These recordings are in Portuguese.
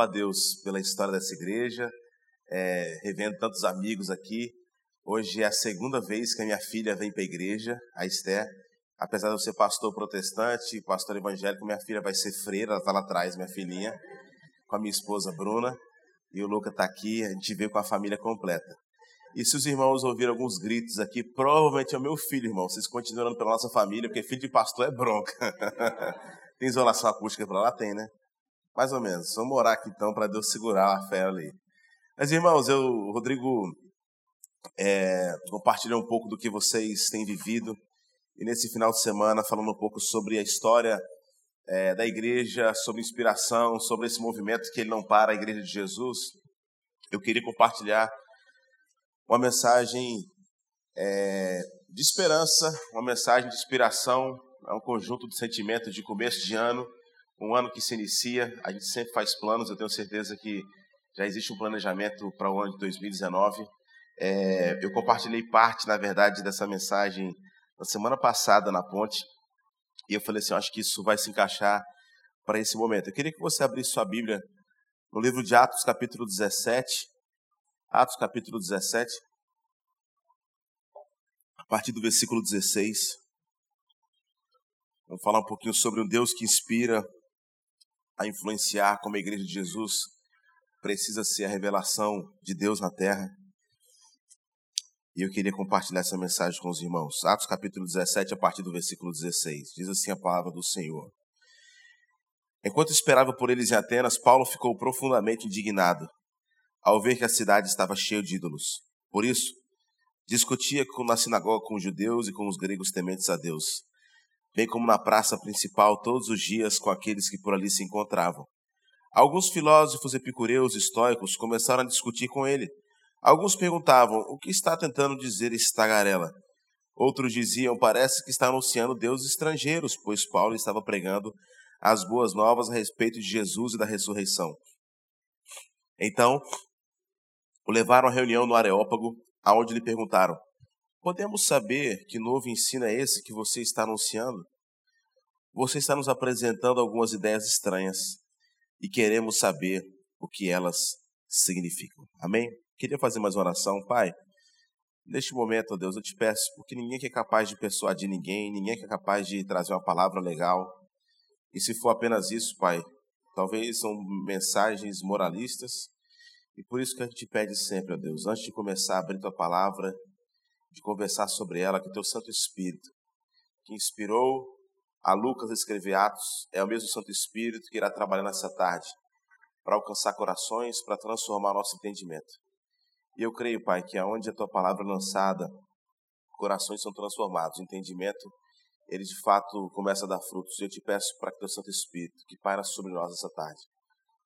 louvo a Deus pela história dessa igreja, é, revendo tantos amigos aqui. Hoje é a segunda vez que a minha filha vem para a igreja, a Esther. Apesar de eu ser pastor protestante, pastor evangélico, minha filha vai ser freira, ela está lá atrás, minha filhinha, com a minha esposa Bruna. E o Luca está aqui, a gente veio com a família completa. E se os irmãos ouviram alguns gritos aqui, provavelmente é o meu filho, irmão. Vocês continuam pela nossa família, porque filho de pastor é bronca. tem isolação acústica para lá? Tem, né? Mais ou menos. Vamos orar aqui então para Deus segurar a fé ali. Mas, irmãos, eu, Rodrigo, é, compartilhei um pouco do que vocês têm vivido. E nesse final de semana, falando um pouco sobre a história é, da igreja, sobre inspiração, sobre esse movimento que ele não para, a igreja de Jesus, eu queria compartilhar uma mensagem é, de esperança, uma mensagem de inspiração, é um conjunto de sentimentos de começo de ano, um ano que se inicia, a gente sempre faz planos, eu tenho certeza que já existe um planejamento para o ano de 2019. É, eu compartilhei parte, na verdade, dessa mensagem na semana passada na ponte, e eu falei assim, eu acho que isso vai se encaixar para esse momento. Eu queria que você abrisse sua Bíblia no livro de Atos, capítulo 17, Atos capítulo 17, a partir do versículo 16. Vamos falar um pouquinho sobre um Deus que inspira a influenciar como a igreja de Jesus precisa ser a revelação de Deus na terra. E eu queria compartilhar essa mensagem com os irmãos. Atos capítulo 17, a partir do versículo 16. Diz assim a palavra do Senhor. Enquanto esperava por eles em Atenas, Paulo ficou profundamente indignado ao ver que a cidade estava cheia de ídolos. Por isso, discutia na sinagoga com os judeus e com os gregos tementes a Deus, bem como na praça principal todos os dias com aqueles que por ali se encontravam. Alguns filósofos epicureus e estoicos começaram a discutir com ele. Alguns perguntavam: o que está tentando dizer esse tagarela? Outros diziam: parece que está anunciando deuses estrangeiros, pois Paulo estava pregando as boas novas a respeito de Jesus e da ressurreição. Então, o levaram à reunião no Areópago, aonde lhe perguntaram: Podemos saber que novo ensino é esse que você está anunciando? Você está nos apresentando algumas ideias estranhas e queremos saber o que elas significam. Amém? Queria fazer mais uma oração, Pai. Neste momento, ó Deus, eu te peço, porque ninguém é capaz de persuadir ninguém, ninguém é capaz de trazer uma palavra legal. E se for apenas isso, Pai, talvez são mensagens moralistas, e por isso que a gente pede sempre, ó Deus, antes de começar a abrir tua palavra, de conversar sobre ela, que teu Santo Espírito, que inspirou a Lucas a escrever Atos, é o mesmo Santo Espírito que irá trabalhar nessa tarde para alcançar corações, para transformar nosso entendimento. E eu creio, Pai, que aonde a tua palavra é lançada, corações são transformados, o entendimento, ele de fato começa a dar frutos. E eu te peço para que teu Santo Espírito, que paira sobre nós essa tarde,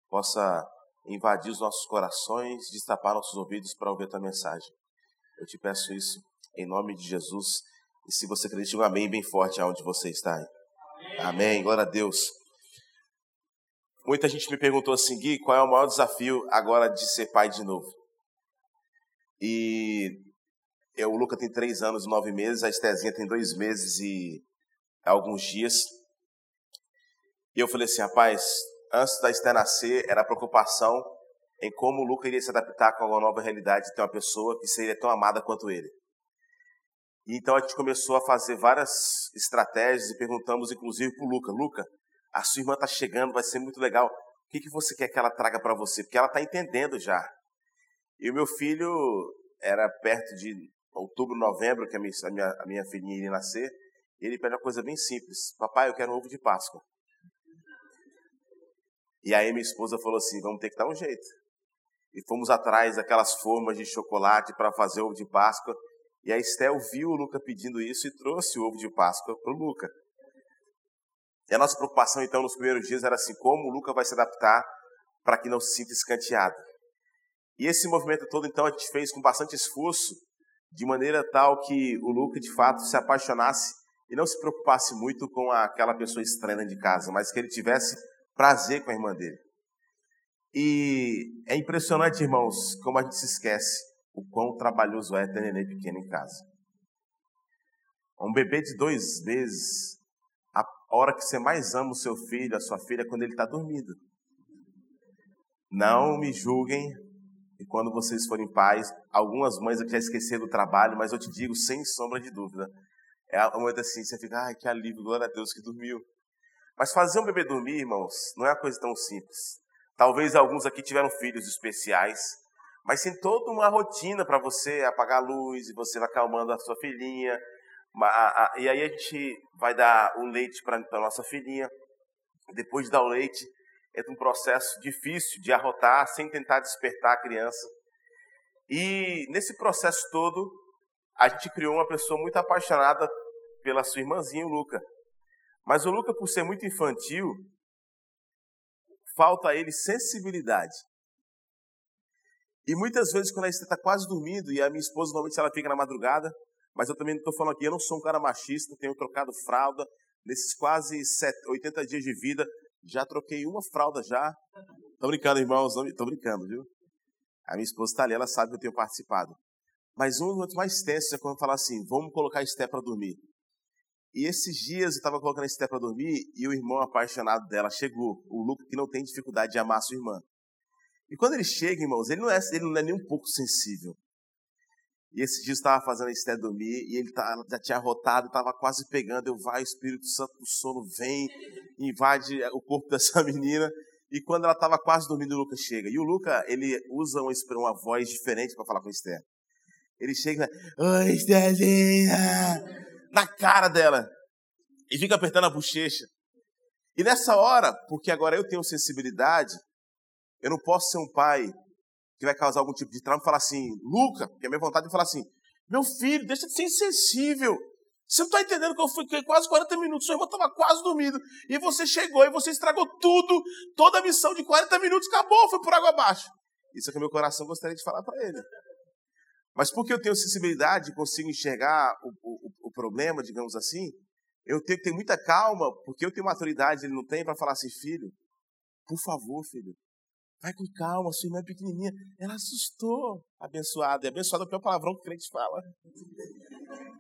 possa invadir os nossos corações, destapar nossos ouvidos para ouvir a tua mensagem. Eu te peço isso em nome de Jesus. E se você acredita, um amém bem forte aonde você está. Amém. amém. Glória a Deus. Muita gente me perguntou assim, Gui, qual é o maior desafio agora de ser pai de novo? E eu, o Luca tem três anos e nove meses, a Estezinha tem dois meses e alguns dias. E eu falei assim, rapaz, antes da Esther nascer, era preocupação em como o Luca iria se adaptar com a nova realidade de ter uma pessoa que seria tão amada quanto ele. E então a gente começou a fazer várias estratégias e perguntamos inclusive para o Luca, Luca, a sua irmã está chegando, vai ser muito legal. O que, que você quer que ela traga para você? Porque ela está entendendo já. E o meu filho era perto de outubro, novembro, que a minha, a minha, a minha filhinha iria nascer. E ele pede uma coisa bem simples: Papai, eu quero um ovo de Páscoa. E aí minha esposa falou assim: vamos ter que dar um jeito. E fomos atrás daquelas formas de chocolate para fazer ovo de Páscoa. E a Estel viu o Luca pedindo isso e trouxe o ovo de Páscoa para o Luca. E a nossa preocupação, então, nos primeiros dias era assim: como o Luca vai se adaptar para que não se sinta escanteado. E esse movimento todo, então, a gente fez com bastante esforço, de maneira tal que o Luca, de fato, se apaixonasse e não se preocupasse muito com aquela pessoa estranha de casa, mas que ele tivesse prazer com a irmã dele. E é impressionante, irmãos, como a gente se esquece o quão trabalhoso é ter neném pequeno em casa. Um bebê de dois meses, a hora que você mais ama o seu filho, a sua filha, é quando ele está dormindo. Não me julguem e quando vocês forem pais, algumas mães já esqueceram do trabalho, mas eu te digo sem sombra de dúvida. É um momento assim, você fica, ai, que alívio, glória a Deus que dormiu. Mas fazer um bebê dormir, irmãos, não é uma coisa tão simples. Talvez alguns aqui tiveram filhos especiais, mas tem toda uma rotina para você apagar a luz, e você vai acalmando a sua filhinha. E aí a gente vai dar o leite para a nossa filhinha. Depois de dar o leite, é um processo difícil de arrotar sem tentar despertar a criança. E nesse processo todo, a gente criou uma pessoa muito apaixonada pela sua irmãzinha, o Luca. Mas o Luca, por ser muito infantil, falta a ele sensibilidade. E muitas vezes, quando a Esther está quase dormindo, e a minha esposa normalmente ela fica na madrugada, mas eu também não estou falando aqui, eu não sou um cara machista, tenho trocado fralda. Nesses quase 80 dias de vida, já troquei uma fralda já. Tô brincando, irmãos, tô brincando, viu? A minha esposa está ali, ela sabe que eu tenho participado. Mas um dos mais tensos é quando fala assim, vamos colocar a Esté para dormir. E esses dias eu estava colocando a Esté para dormir e o irmão apaixonado dela chegou, o Luca que não tem dificuldade de amar sua irmã. E quando ele chega, irmãos, ele não é, ele não é nem um pouco sensível. E esses dias estava fazendo a Esté dormir e ele tá, já tinha rotado, estava quase pegando. Eu vai, Espírito Santo do sono vem, invade o corpo dessa menina. E quando ela estava quase dormindo, o Lucas chega. E o Lucas, ele usa uma, uma voz diferente para falar com a Esther. Ele chega, oi, Estherzinha, na cara dela. E fica apertando a bochecha. E nessa hora, porque agora eu tenho sensibilidade, eu não posso ser um pai que vai causar algum tipo de trauma e falar assim, Luca, que é minha vontade de falar assim, meu filho, deixa de ser insensível. Você não está entendendo que eu fiquei quase 40 minutos, sua irmã estava quase dormindo, e você chegou e você estragou tudo, toda a missão de 40 minutos acabou, foi por água abaixo. Isso é que meu coração gostaria de falar para ele. Mas porque eu tenho sensibilidade e consigo enxergar o, o, o, problema, digamos assim, eu tenho que ter muita calma, porque eu tenho maturidade, ele não tem, para falar assim, filho, por favor, filho, vai com calma, sua irmã é pequenininha. Ela assustou, abençoada. E abençoada é o pior palavrão que o crente fala.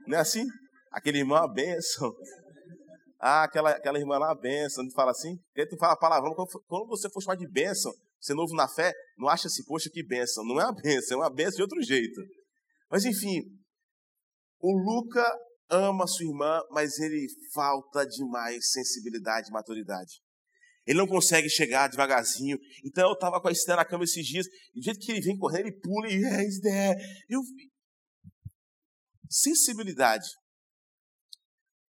Não é assim? Aquele irmão é uma bênção. Ah, aquela, aquela irmã lá é uma bênção. Não fala assim? Tenta falar palavrão. Quando você for chamar de bênção, você é novo na fé, não acha assim, poxa, que bênção. Não é uma bênção, é uma bênção de outro jeito. Mas enfim, o Luca ama sua irmã, mas ele falta demais sensibilidade e maturidade. Ele não consegue chegar devagarzinho. Então eu estava com a Esther na cama esses dias, e do jeito que ele vem correndo, ele pula e é Esther. Eu... Sensibilidade.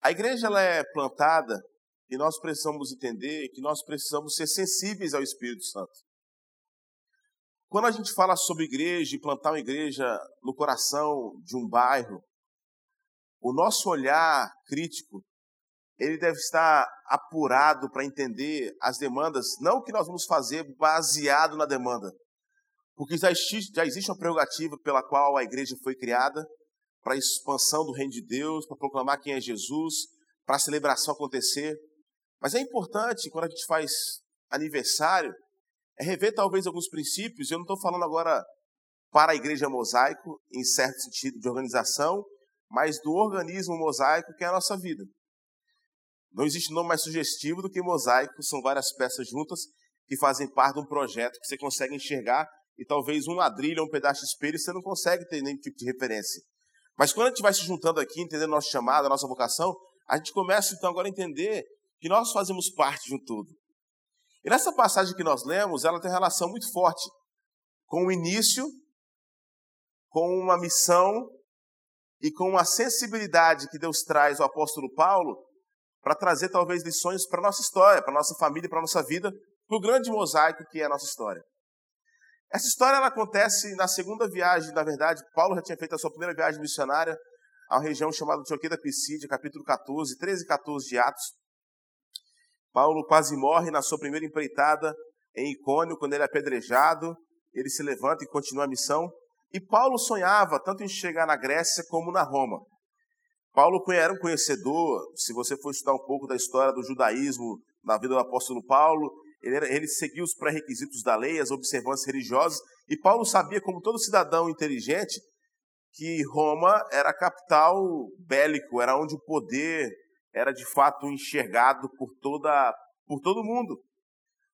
A igreja ela é plantada e nós precisamos entender que nós precisamos ser sensíveis ao Espírito Santo. Quando a gente fala sobre igreja e plantar uma igreja no coração de um bairro, o nosso olhar crítico ele deve estar apurado para entender as demandas, não o que nós vamos fazer baseado na demanda, porque já existe, já existe uma prerrogativa pela qual a igreja foi criada para a expansão do reino de Deus, para proclamar quem é Jesus, para a celebração acontecer. Mas é importante, quando a gente faz aniversário, é rever talvez alguns princípios. Eu não estou falando agora para a igreja mosaico, em certo sentido de organização, mas do organismo mosaico que é a nossa vida. Não existe nome mais sugestivo do que mosaico, são várias peças juntas que fazem parte de um projeto que você consegue enxergar e talvez um ladrilho ou um pedaço de espelho você não consegue ter nenhum tipo de referência. Mas quando a gente vai se juntando aqui, entendendo nosso chamado, a nossa vocação, a gente começa então agora a entender que nós fazemos parte de um todo. E nessa passagem que nós lemos, ela tem relação muito forte com o início, com uma missão e com uma sensibilidade que Deus traz ao apóstolo Paulo para trazer talvez lições para a nossa história, para a nossa família, para a nossa vida, para o grande mosaico que é a nossa história. Essa história ela acontece na segunda viagem, na verdade, Paulo já tinha feito a sua primeira viagem missionária a uma região chamada Antioquia da Pisídia, capítulo 14, 13 e 14 de Atos. Paulo quase morre na sua primeira empreitada em Icônio, quando ele é apedrejado, ele se levanta e continua a missão. E Paulo sonhava tanto em chegar na Grécia como na Roma. Paulo era um conhecedor, se você for estudar um pouco da história do judaísmo na vida do apóstolo Paulo, ele, era, ele seguia os pré-requisitos da lei, as observâncias religiosas, e Paulo sabia, como todo cidadão inteligente, que Roma era a capital bélico, era onde o poder era de fato enxergado por, toda, por todo mundo.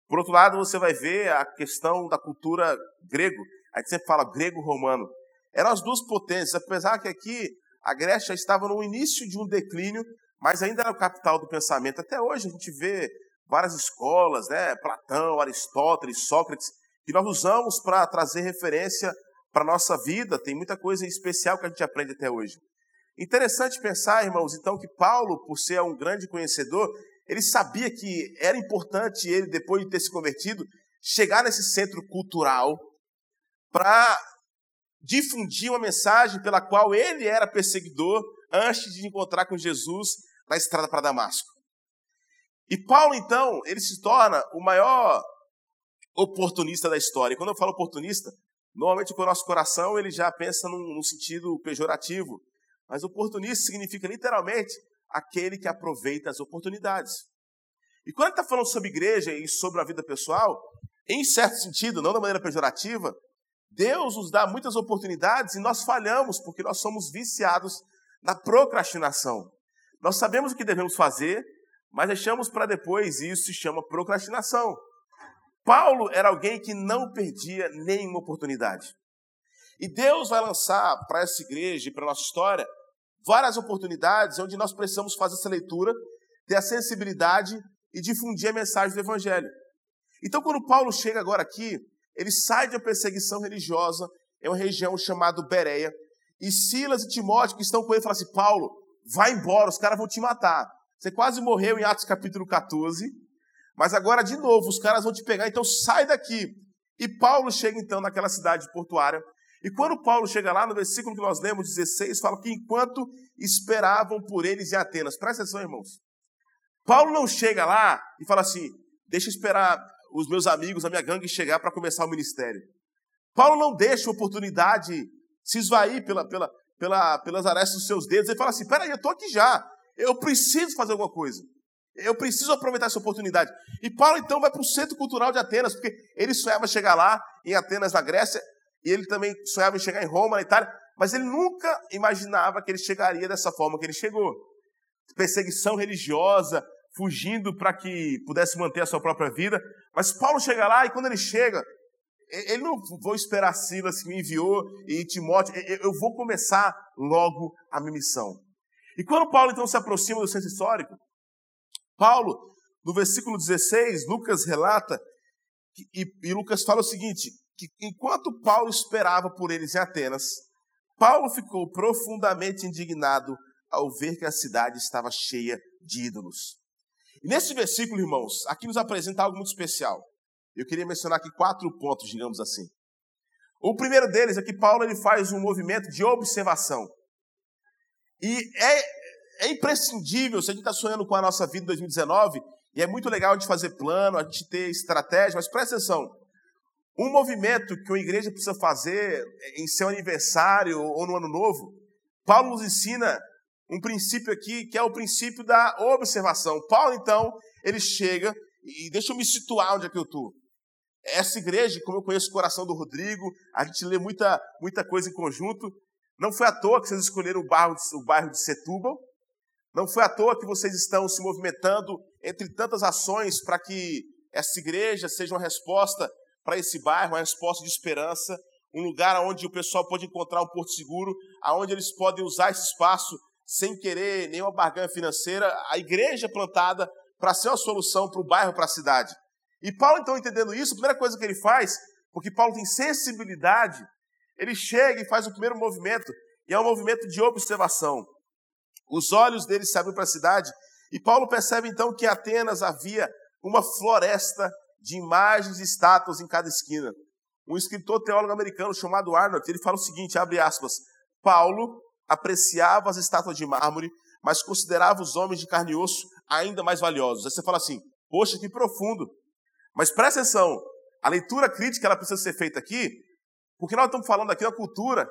Por outro lado, você vai ver a questão da cultura grego. A gente sempre fala grego-romano. Eram as duas potências, apesar que aqui a Grécia estava no início de um declínio, mas ainda era o capital do pensamento. Até hoje a gente vê várias escolas, né? Platão, Aristóteles, Sócrates, que nós usamos para trazer referência para a nossa vida. Tem muita coisa especial que a gente aprende até hoje. Interessante pensar, irmãos, então, que Paulo, por ser um grande conhecedor, ele sabia que era importante ele, depois de ter se convertido, chegar nesse centro cultural para difundir uma mensagem pela qual ele era perseguidor antes de encontrar com Jesus na estrada para Damasco. E Paulo, então, ele se torna o maior oportunista da história. E quando eu falo oportunista, normalmente com o nosso coração ele já pensa num, num sentido pejorativo. Mas oportunista significa literalmente aquele que aproveita as oportunidades. E quando está falando sobre igreja e sobre a vida pessoal, em certo sentido, não da maneira pejorativa, Deus nos dá muitas oportunidades e nós falhamos porque nós somos viciados na procrastinação. Nós sabemos o que devemos fazer, mas deixamos para depois e isso se chama procrastinação. Paulo era alguém que não perdia nenhuma oportunidade. E Deus vai lançar para essa igreja e para a nossa história várias oportunidades onde nós precisamos fazer essa leitura, ter a sensibilidade e difundir a mensagem do Evangelho. Então, quando Paulo chega agora aqui, ele sai de uma perseguição religiosa em uma região chamada Bereia, e Silas e Timóteo, que estão com ele, falam assim: Paulo, vai embora, os caras vão te matar. Você quase morreu em Atos capítulo 14, mas agora de novo os caras vão te pegar, então sai daqui. E Paulo chega então naquela cidade portuária. E quando Paulo chega lá, no versículo que nós lemos, 16, fala que enquanto esperavam por eles em Atenas. Presta atenção, irmãos. Paulo não chega lá e fala assim: deixa eu esperar os meus amigos, a minha gangue chegar para começar o ministério. Paulo não deixa a oportunidade se esvair pela, pela, pela, pelas arestas dos seus dedos. Ele fala assim: peraí, eu estou aqui já. Eu preciso fazer alguma coisa. Eu preciso aproveitar essa oportunidade. E Paulo então vai para o Centro Cultural de Atenas, porque ele sonhava chegar lá, em Atenas, na Grécia, e ele também sonhava em chegar em Roma, na Itália, mas ele nunca imaginava que ele chegaria dessa forma que ele chegou. Perseguição religiosa, fugindo para que pudesse manter a sua própria vida. Mas Paulo chega lá e quando ele chega, ele não vou esperar Silas que me enviou e Timóteo, eu vou começar logo a minha missão. E quando Paulo então se aproxima do centro histórico, Paulo, no versículo 16, Lucas relata, e, e Lucas fala o seguinte: que enquanto Paulo esperava por eles em Atenas, Paulo ficou profundamente indignado ao ver que a cidade estava cheia de ídolos. Nesse versículo, irmãos, aqui nos apresenta algo muito especial. Eu queria mencionar aqui quatro pontos, digamos assim. O primeiro deles é que Paulo ele faz um movimento de observação. E é, é imprescindível, se a gente está sonhando com a nossa vida em 2019, e é muito legal gente fazer plano, a gente ter estratégia, mas presta atenção. Um movimento que uma igreja precisa fazer em seu aniversário ou no ano novo, Paulo nos ensina um princípio aqui que é o princípio da observação. Paulo, então, ele chega e deixa eu me situar onde é que eu estou. Essa igreja, como eu conheço o coração do Rodrigo, a gente lê muita, muita coisa em conjunto. Não foi à toa que vocês escolheram o bairro, de, o bairro de Setúbal. Não foi à toa que vocês estão se movimentando entre tantas ações para que essa igreja seja uma resposta para esse bairro, uma resposta de esperança, um lugar onde o pessoal pode encontrar um porto seguro, aonde eles podem usar esse espaço sem querer nenhuma barganha financeira, a igreja é plantada para ser uma solução para o bairro, para a cidade. E Paulo, então, entendendo isso, a primeira coisa que ele faz, porque Paulo tem sensibilidade, ele chega e faz o primeiro movimento, e é um movimento de observação. Os olhos dele se abrem para a cidade, e Paulo percebe então que em Atenas havia uma floresta de imagens e estátuas em cada esquina. Um escritor teólogo americano chamado Arnold, ele fala o seguinte, abre aspas, Paulo apreciava as estátuas de mármore, mas considerava os homens de carne e osso ainda mais valiosos. Aí você fala assim, poxa, que profundo. Mas presta atenção, a leitura crítica ela precisa ser feita aqui, porque nós estamos falando aqui da cultura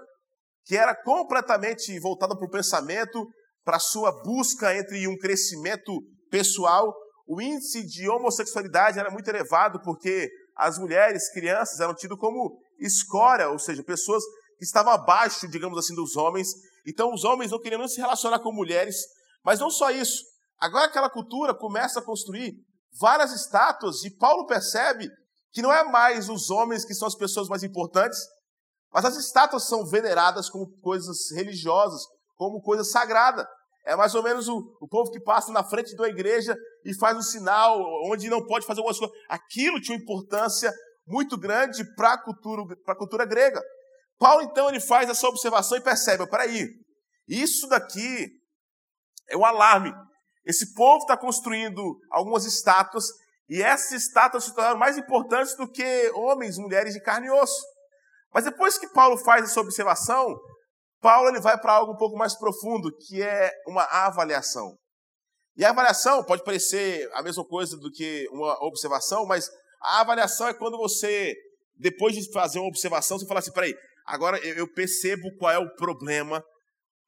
que era completamente voltada para o pensamento, para a sua busca entre um crescimento pessoal. O índice de homossexualidade era muito elevado, porque as mulheres, crianças, eram tidas como escória, ou seja, pessoas que estavam abaixo, digamos assim, dos homens, então os homens não queriam se relacionar com mulheres, mas não só isso. Agora aquela cultura começa a construir várias estátuas e Paulo percebe que não é mais os homens que são as pessoas mais importantes, mas as estátuas são veneradas como coisas religiosas, como coisa sagrada. É mais ou menos o, o povo que passa na frente uma igreja e faz um sinal onde não pode fazer algumas coisas. Aquilo tinha uma importância muito grande para a cultura, cultura grega. Paulo, então, ele faz essa observação e percebe: peraí, isso daqui é um alarme. Esse povo está construindo algumas estátuas e essas estátuas se tornaram mais importantes do que homens, mulheres de carne e osso. Mas depois que Paulo faz essa observação, Paulo ele vai para algo um pouco mais profundo, que é uma avaliação. E a avaliação pode parecer a mesma coisa do que uma observação, mas a avaliação é quando você, depois de fazer uma observação, você fala assim: peraí, agora eu percebo qual é o problema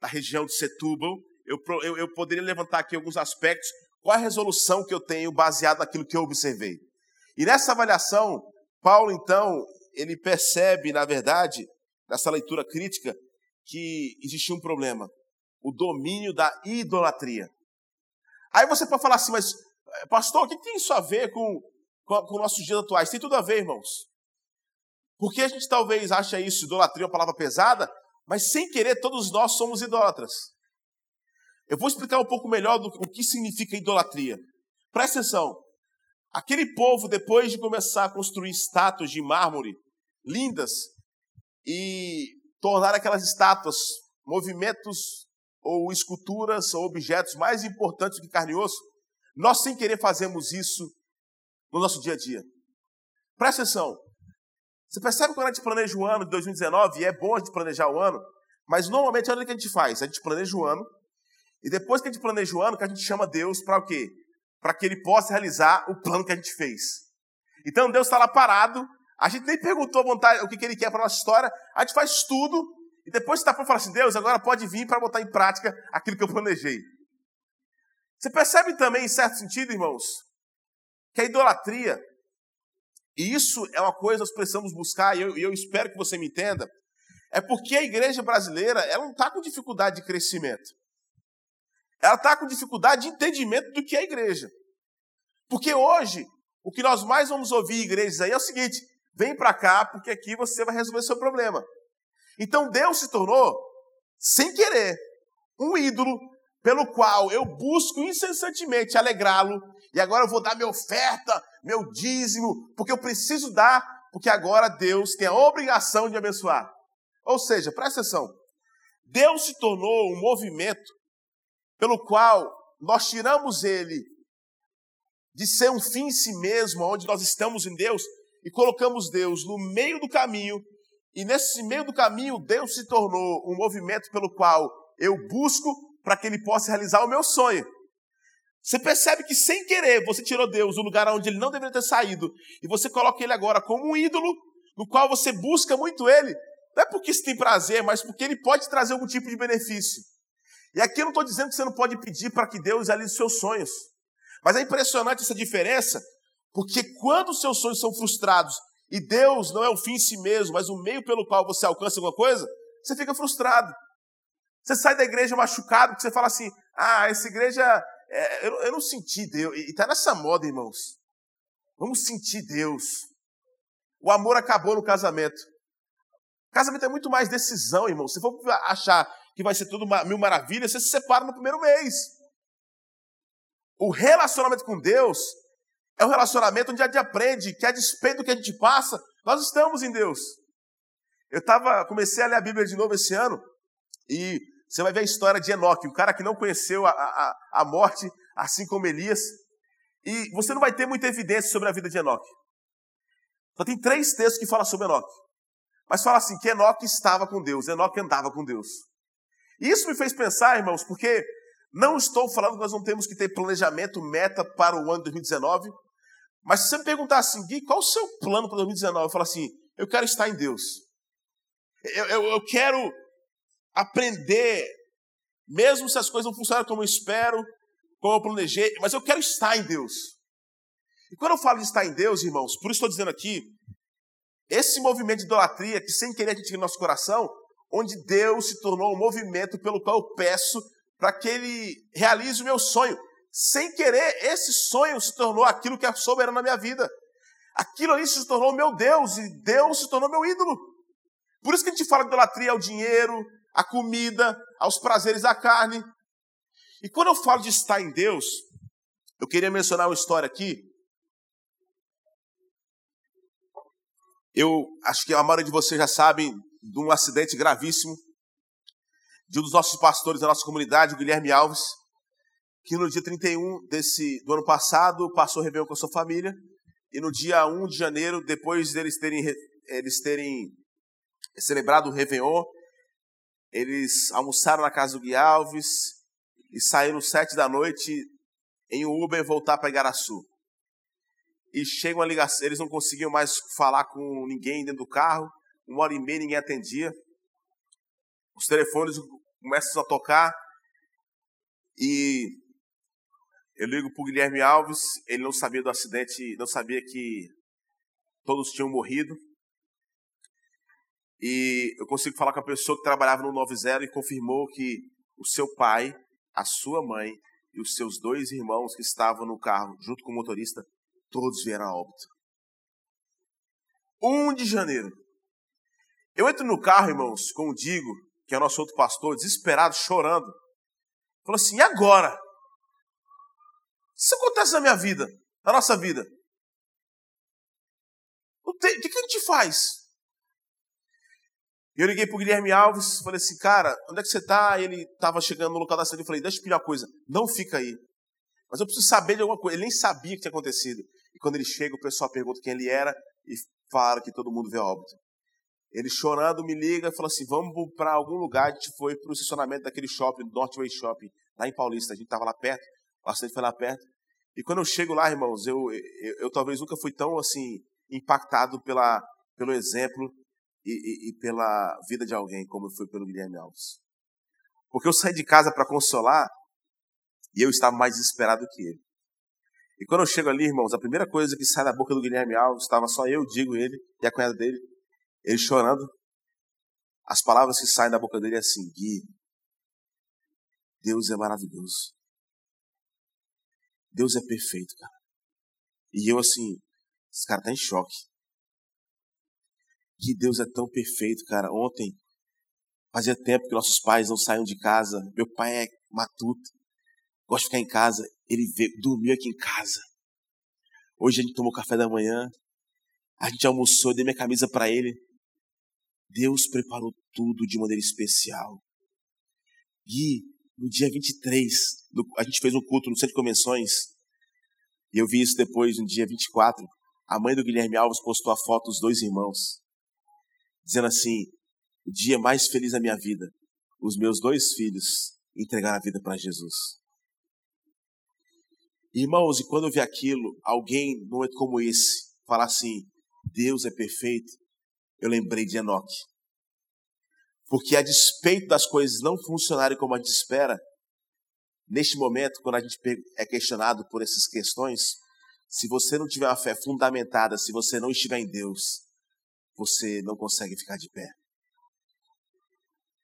da região de Setúbal, eu, eu, eu poderia levantar aqui alguns aspectos, qual é a resolução que eu tenho baseado naquilo que eu observei. E nessa avaliação, Paulo, então, ele percebe, na verdade, nessa leitura crítica, que existia um problema: o domínio da idolatria. Aí você pode falar assim, mas, eh, pastor, o que tem isso a ver com, com, com nossos dias atuais? Tem tudo a ver, irmãos. Porque a gente talvez acha isso, idolatria, uma palavra pesada, mas sem querer todos nós somos idólatras. Eu vou explicar um pouco melhor do, o que significa idolatria. Presta atenção. Aquele povo, depois de começar a construir estátuas de mármore lindas e tornar aquelas estátuas movimentos ou esculturas ou objetos mais importantes do que carne e osso, nós sem querer fazemos isso no nosso dia a dia. Presta atenção. Você percebe quando a gente planeja o ano de 2019, e é bom a gente planejar o ano, mas normalmente é o que a gente faz? A gente planeja o ano, e depois que a gente planeja o ano, que a gente chama Deus para o quê? Para que Ele possa realizar o plano que a gente fez. Então Deus está lá parado, a gente nem perguntou vontade, o que, que ele quer para a nossa história, a gente faz tudo e depois está para falar assim: Deus, agora pode vir para botar em prática aquilo que eu planejei. Você percebe também, em certo sentido, irmãos, que a idolatria, e isso é uma coisa que nós precisamos buscar, e eu, eu espero que você me entenda, é porque a igreja brasileira ela não está com dificuldade de crescimento. Ela está com dificuldade de entendimento do que é a igreja. Porque hoje, o que nós mais vamos ouvir igrejas aí é o seguinte: Vem para cá, porque aqui você vai resolver seu problema. Então Deus se tornou, sem querer, um ídolo pelo qual eu busco incessantemente alegrá-lo, e agora eu vou dar minha oferta, meu dízimo, porque eu preciso dar, porque agora Deus tem a obrigação de abençoar. Ou seja, presta atenção, Deus se tornou um movimento pelo qual nós tiramos ele de ser um fim em si mesmo, onde nós estamos em Deus, e colocamos Deus no meio do caminho, e nesse meio do caminho, Deus se tornou um movimento pelo qual eu busco para que Ele possa realizar o meu sonho. Você percebe que sem querer você tirou Deus do lugar onde ele não deveria ter saído e você coloca ele agora como um ídolo no qual você busca muito ele. Não é porque você tem prazer, mas porque ele pode trazer algum tipo de benefício. E aqui eu não estou dizendo que você não pode pedir para que Deus realize seus sonhos. Mas é impressionante essa diferença, porque quando os seus sonhos são frustrados e Deus não é o fim em si mesmo, mas o meio pelo qual você alcança alguma coisa, você fica frustrado. Você sai da igreja machucado, porque você fala assim: ah, essa igreja, é, eu, eu, não senti Deus. E está nessa moda, irmãos. Vamos sentir Deus. O amor acabou no casamento. Casamento é muito mais decisão, irmão. Se for achar que vai ser tudo mil maravilhas, você se separa no primeiro mês. O relacionamento com Deus é um relacionamento onde a gente aprende que, a despeito do que a gente passa, nós estamos em Deus. Eu tava, comecei a ler a Bíblia de novo esse ano, e você vai ver a história de Enoque, o cara que não conheceu a, a, a morte, assim como Elias. E você não vai ter muita evidência sobre a vida de Enoque. Só tem três textos que falam sobre Enoque. Mas fala assim, que Enoque estava com Deus, Enoque andava com Deus. E isso me fez pensar, irmãos, porque não estou falando que nós não temos que ter planejamento, meta para o ano de 2019, mas se você me perguntar assim, Gui, qual o seu plano para 2019? Eu falo assim, eu quero estar em Deus. Eu, eu, eu quero aprender, mesmo se as coisas não funcionarem como eu espero, como eu planejei, mas eu quero estar em Deus. E quando eu falo de estar em Deus, irmãos, por isso estou dizendo aqui, esse movimento de idolatria que sem querer a gente tinha no nosso coração, onde Deus se tornou um movimento pelo qual eu peço para que Ele realize o meu sonho. sem querer, esse sonho se tornou aquilo que é soberano na minha vida. Aquilo ali se tornou meu Deus e Deus se tornou meu ídolo. Por isso que a gente fala de idolatria ao dinheiro, à comida, aos prazeres da carne. E quando eu falo de estar em Deus, eu queria mencionar uma história aqui. Eu acho que a maioria de vocês já sabem de um acidente gravíssimo de um dos nossos pastores da nossa comunidade, o Guilherme Alves, que no dia 31 desse, do ano passado passou Réveillon com a sua família, e no dia 1 de janeiro, depois deles terem, eles terem celebrado o Réveillon, eles almoçaram na casa do Gui Alves e saíram sete da noite em Uber voltar para Igaraçu. E chega uma ligação, eles não conseguiam mais falar com ninguém dentro do carro, uma hora e meia ninguém atendia. Os telefones começam a tocar e eu ligo para o Guilherme Alves, ele não sabia do acidente, não sabia que todos tinham morrido. E eu consigo falar com a pessoa que trabalhava no 90 e confirmou que o seu pai, a sua mãe e os seus dois irmãos que estavam no carro junto com o motorista, todos vieram a óbito. 1 de janeiro. Eu entro no carro, irmãos, com o Digo, que é o nosso outro pastor, desesperado, chorando. Falou assim: e agora? Isso acontece na minha vida, na nossa vida. O que, que a gente faz? E eu liguei para o Guilherme Alves, falei assim, cara, onde é que você está? Ele estava chegando no local da cidade, eu falei, deixa eu pedir uma coisa, não fica aí. Mas eu preciso saber de alguma coisa. Ele nem sabia o que tinha acontecido. E quando ele chega, o pessoal pergunta quem ele era e fala que todo mundo vê óbito. Ele chorando me liga e fala assim, vamos para algum lugar. A gente foi para o estacionamento daquele shopping, Northway Shopping, lá em Paulista. A gente estava lá perto, o acidente foi lá perto. E quando eu chego lá, irmãos, eu, eu, eu talvez nunca fui tão assim impactado pela, pelo exemplo e, e, e pela vida de alguém, como foi pelo Guilherme Alves. Porque eu saí de casa para consolar e eu estava mais desesperado que ele. E quando eu chego ali, irmãos, a primeira coisa que sai da boca do Guilherme Alves, estava só eu, digo ele, e a cunhada dele, ele chorando. As palavras que saem da boca dele é assim: Gui, Deus é maravilhoso. Deus é perfeito, cara. E eu assim, esse cara tá em choque que Deus é tão perfeito, cara. Ontem, fazia tempo que nossos pais não saíam de casa. Meu pai é matuto, gosta de ficar em casa. Ele veio, dormiu aqui em casa. Hoje a gente tomou café da manhã, a gente almoçou, dei minha camisa para ele. Deus preparou tudo de maneira especial. E no dia 23, a gente fez um culto no Centro de Convenções, e eu vi isso depois, no dia 24. A mãe do Guilherme Alves postou a foto dos dois irmãos dizendo assim: o dia mais feliz da minha vida, os meus dois filhos entregaram a vida para Jesus. Irmãos, e quando eu vi aquilo, alguém, num momento como esse, falar assim: Deus é perfeito, eu lembrei de Enoque. Porque a despeito das coisas não funcionarem como a gente espera, neste momento, quando a gente é questionado por essas questões, se você não tiver uma fé fundamentada, se você não estiver em Deus, você não consegue ficar de pé.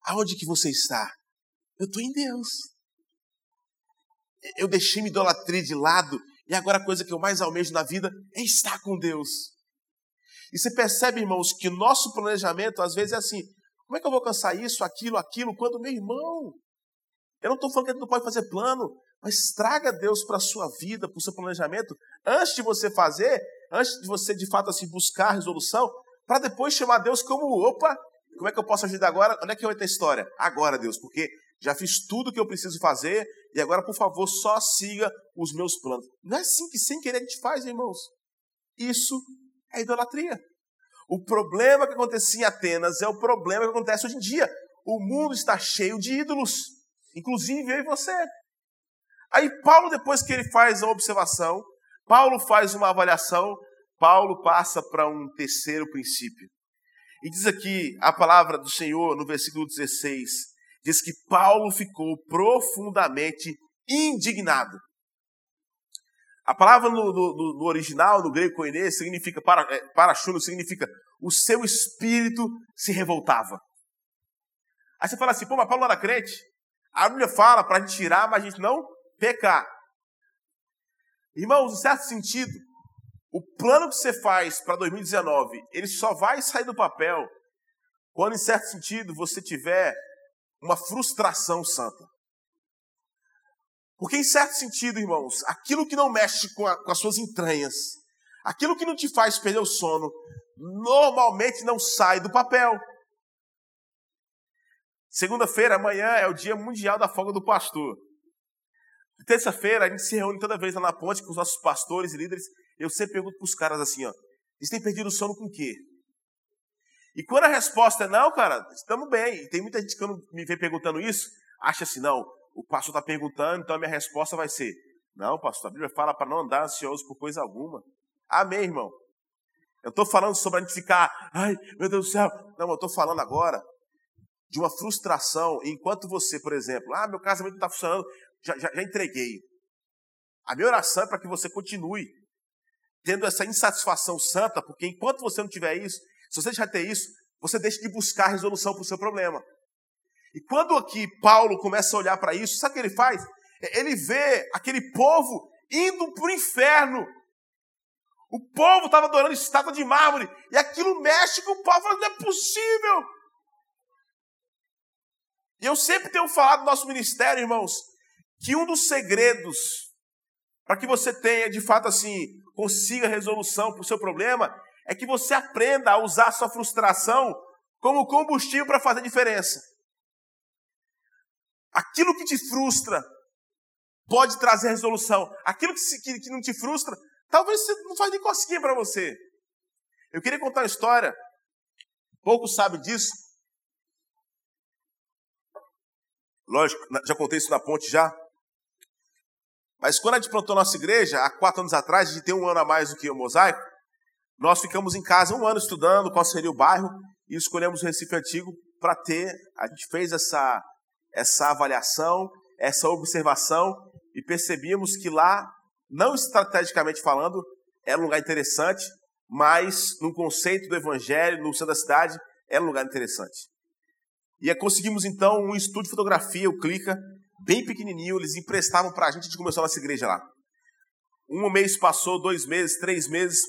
Aonde que você está? Eu estou em Deus. Eu deixei minha idolatria de lado e agora a coisa que eu mais almejo na vida é estar com Deus. E você percebe, irmãos, que nosso planejamento às vezes é assim: como é que eu vou alcançar isso, aquilo, aquilo, quando meu irmão? Eu não estou falando que ele não pode fazer plano, mas traga Deus para a sua vida, para o seu planejamento, antes de você fazer, antes de você de fato assim buscar a resolução, para depois chamar Deus como, opa, como é que eu posso ajudar agora? Onde é que vai ter história? Agora, Deus, porque já fiz tudo o que eu preciso fazer e agora, por favor, só siga os meus planos. Não é assim que sem querer a gente faz, irmãos. Isso é idolatria. O problema que acontecia em Atenas é o problema que acontece hoje em dia. O mundo está cheio de ídolos, inclusive eu e você. Aí Paulo, depois que ele faz a observação, Paulo faz uma avaliação, Paulo passa para um terceiro princípio. E diz aqui a palavra do Senhor no versículo 16: diz que Paulo ficou profundamente indignado. A palavra no, no, no original, no grego koiné, significa, para, é, parachuno, significa o seu espírito se revoltava. Aí você fala assim, pô, mas Paulo era crente? A Bíblia fala para a gente tirar, mas a gente não pecar. Irmãos, em certo sentido, o plano que você faz para 2019, ele só vai sair do papel quando, em certo sentido, você tiver uma frustração santa. Porque, em certo sentido, irmãos, aquilo que não mexe com, a, com as suas entranhas, aquilo que não te faz perder o sono, normalmente não sai do papel. Segunda-feira, amanhã, é o Dia Mundial da Folga do Pastor. Terça-feira, a gente se reúne toda vez lá na ponte com os nossos pastores e líderes. Eu sempre pergunto para os caras assim: ó, eles têm perdido o sono com o quê? E quando a resposta é não, cara, estamos bem. E tem muita gente que quando me vem perguntando isso, acha assim: não, o pastor está perguntando, então a minha resposta vai ser: Não, pastor, a Bíblia fala para não andar ansioso por coisa alguma. Amém, irmão? Eu estou falando sobre a gente ficar, ai, meu Deus do céu. Não, eu estou falando agora de uma frustração. Enquanto você, por exemplo, ah, meu casamento não está funcionando, já, já, já entreguei. A minha oração é para que você continue tendo essa insatisfação santa, porque enquanto você não tiver isso, se você já ter isso, você deixa de buscar resolução para o seu problema. E quando aqui Paulo começa a olhar para isso, sabe o que ele faz? Ele vê aquele povo indo para o inferno. O povo estava adorando estátua de mármore. E aquilo mexe com o povo, não é possível. E eu sempre tenho falado no nosso ministério, irmãos, que um dos segredos para que você tenha, de fato, assim, consiga resolução para o seu problema, é que você aprenda a usar a sua frustração como combustível para fazer diferença. Aquilo que te frustra pode trazer resolução. Aquilo que, que, que não te frustra, talvez você não faz nem cosquinha para você. Eu queria contar uma história. Pouco sabe disso. Lógico, já contei isso na ponte já. Mas quando a gente plantou nossa igreja, há quatro anos atrás, a gente tem um ano a mais do que o mosaico, nós ficamos em casa um ano estudando qual seria o bairro e escolhemos o Recife Antigo para ter, a gente fez essa essa avaliação, essa observação e percebíamos que lá, não estrategicamente falando, era um lugar interessante, mas no conceito do evangelho, no centro da cidade, era um lugar interessante. E conseguimos então um estúdio de fotografia, o Clica, bem pequenininho, eles emprestavam para a gente, a gente começou a nossa igreja lá. Um mês passou, dois meses, três meses,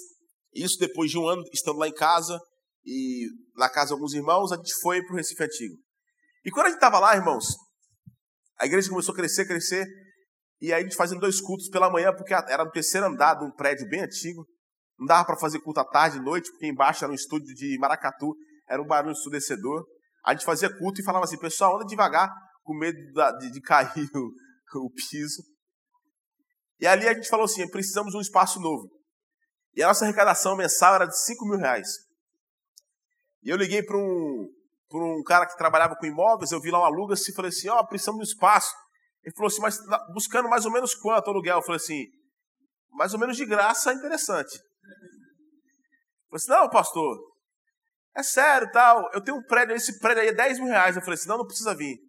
isso depois de um ano estando lá em casa, e na casa de alguns irmãos, a gente foi para o Recife Antigo. E quando a gente estava lá, irmãos, a igreja começou a crescer, crescer, e aí a gente fazendo dois cultos pela manhã, porque era no terceiro andar de um prédio bem antigo. Não dava para fazer culto à tarde e noite, porque embaixo era um estúdio de maracatu, era um barulho ensurdecedor. A gente fazia culto e falava assim, pessoal, anda devagar, com medo de, de cair o, o piso. E ali a gente falou assim, precisamos de um espaço novo. E a nossa arrecadação mensal era de 5 mil reais. E eu liguei para um, um cara que trabalhava com imóveis, eu vi lá um aluga-se e falei assim, ó, oh, precisamos de um espaço. Ele falou assim, mas buscando mais ou menos quanto aluguel? Eu falei assim, mais ou menos de graça, interessante. Eu falei assim, não, pastor, é sério, tal, eu tenho um prédio, esse prédio aí é 10 mil reais. Eu falei assim, não, não precisa vir.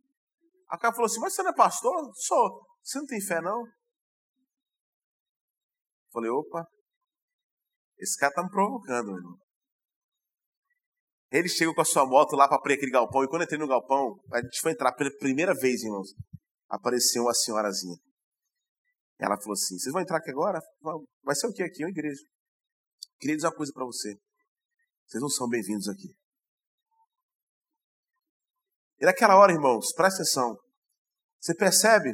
O cara falou assim, mas você não é pastor? Sou. Você não tem fé, não? Falei, opa, esse cara tá me provocando, meu irmão. Ele chegou com a sua moto lá para abrir aquele galpão. E quando eu entrei no galpão, a gente foi entrar pela primeira vez, irmãos. Apareceu uma senhorazinha. Ela falou assim: Vocês vão entrar aqui agora? Vai ser o que aqui? Uma igreja. Queria dizer uma coisa para você. Vocês não são bem-vindos aqui. E naquela hora, irmãos, presta atenção. Você percebe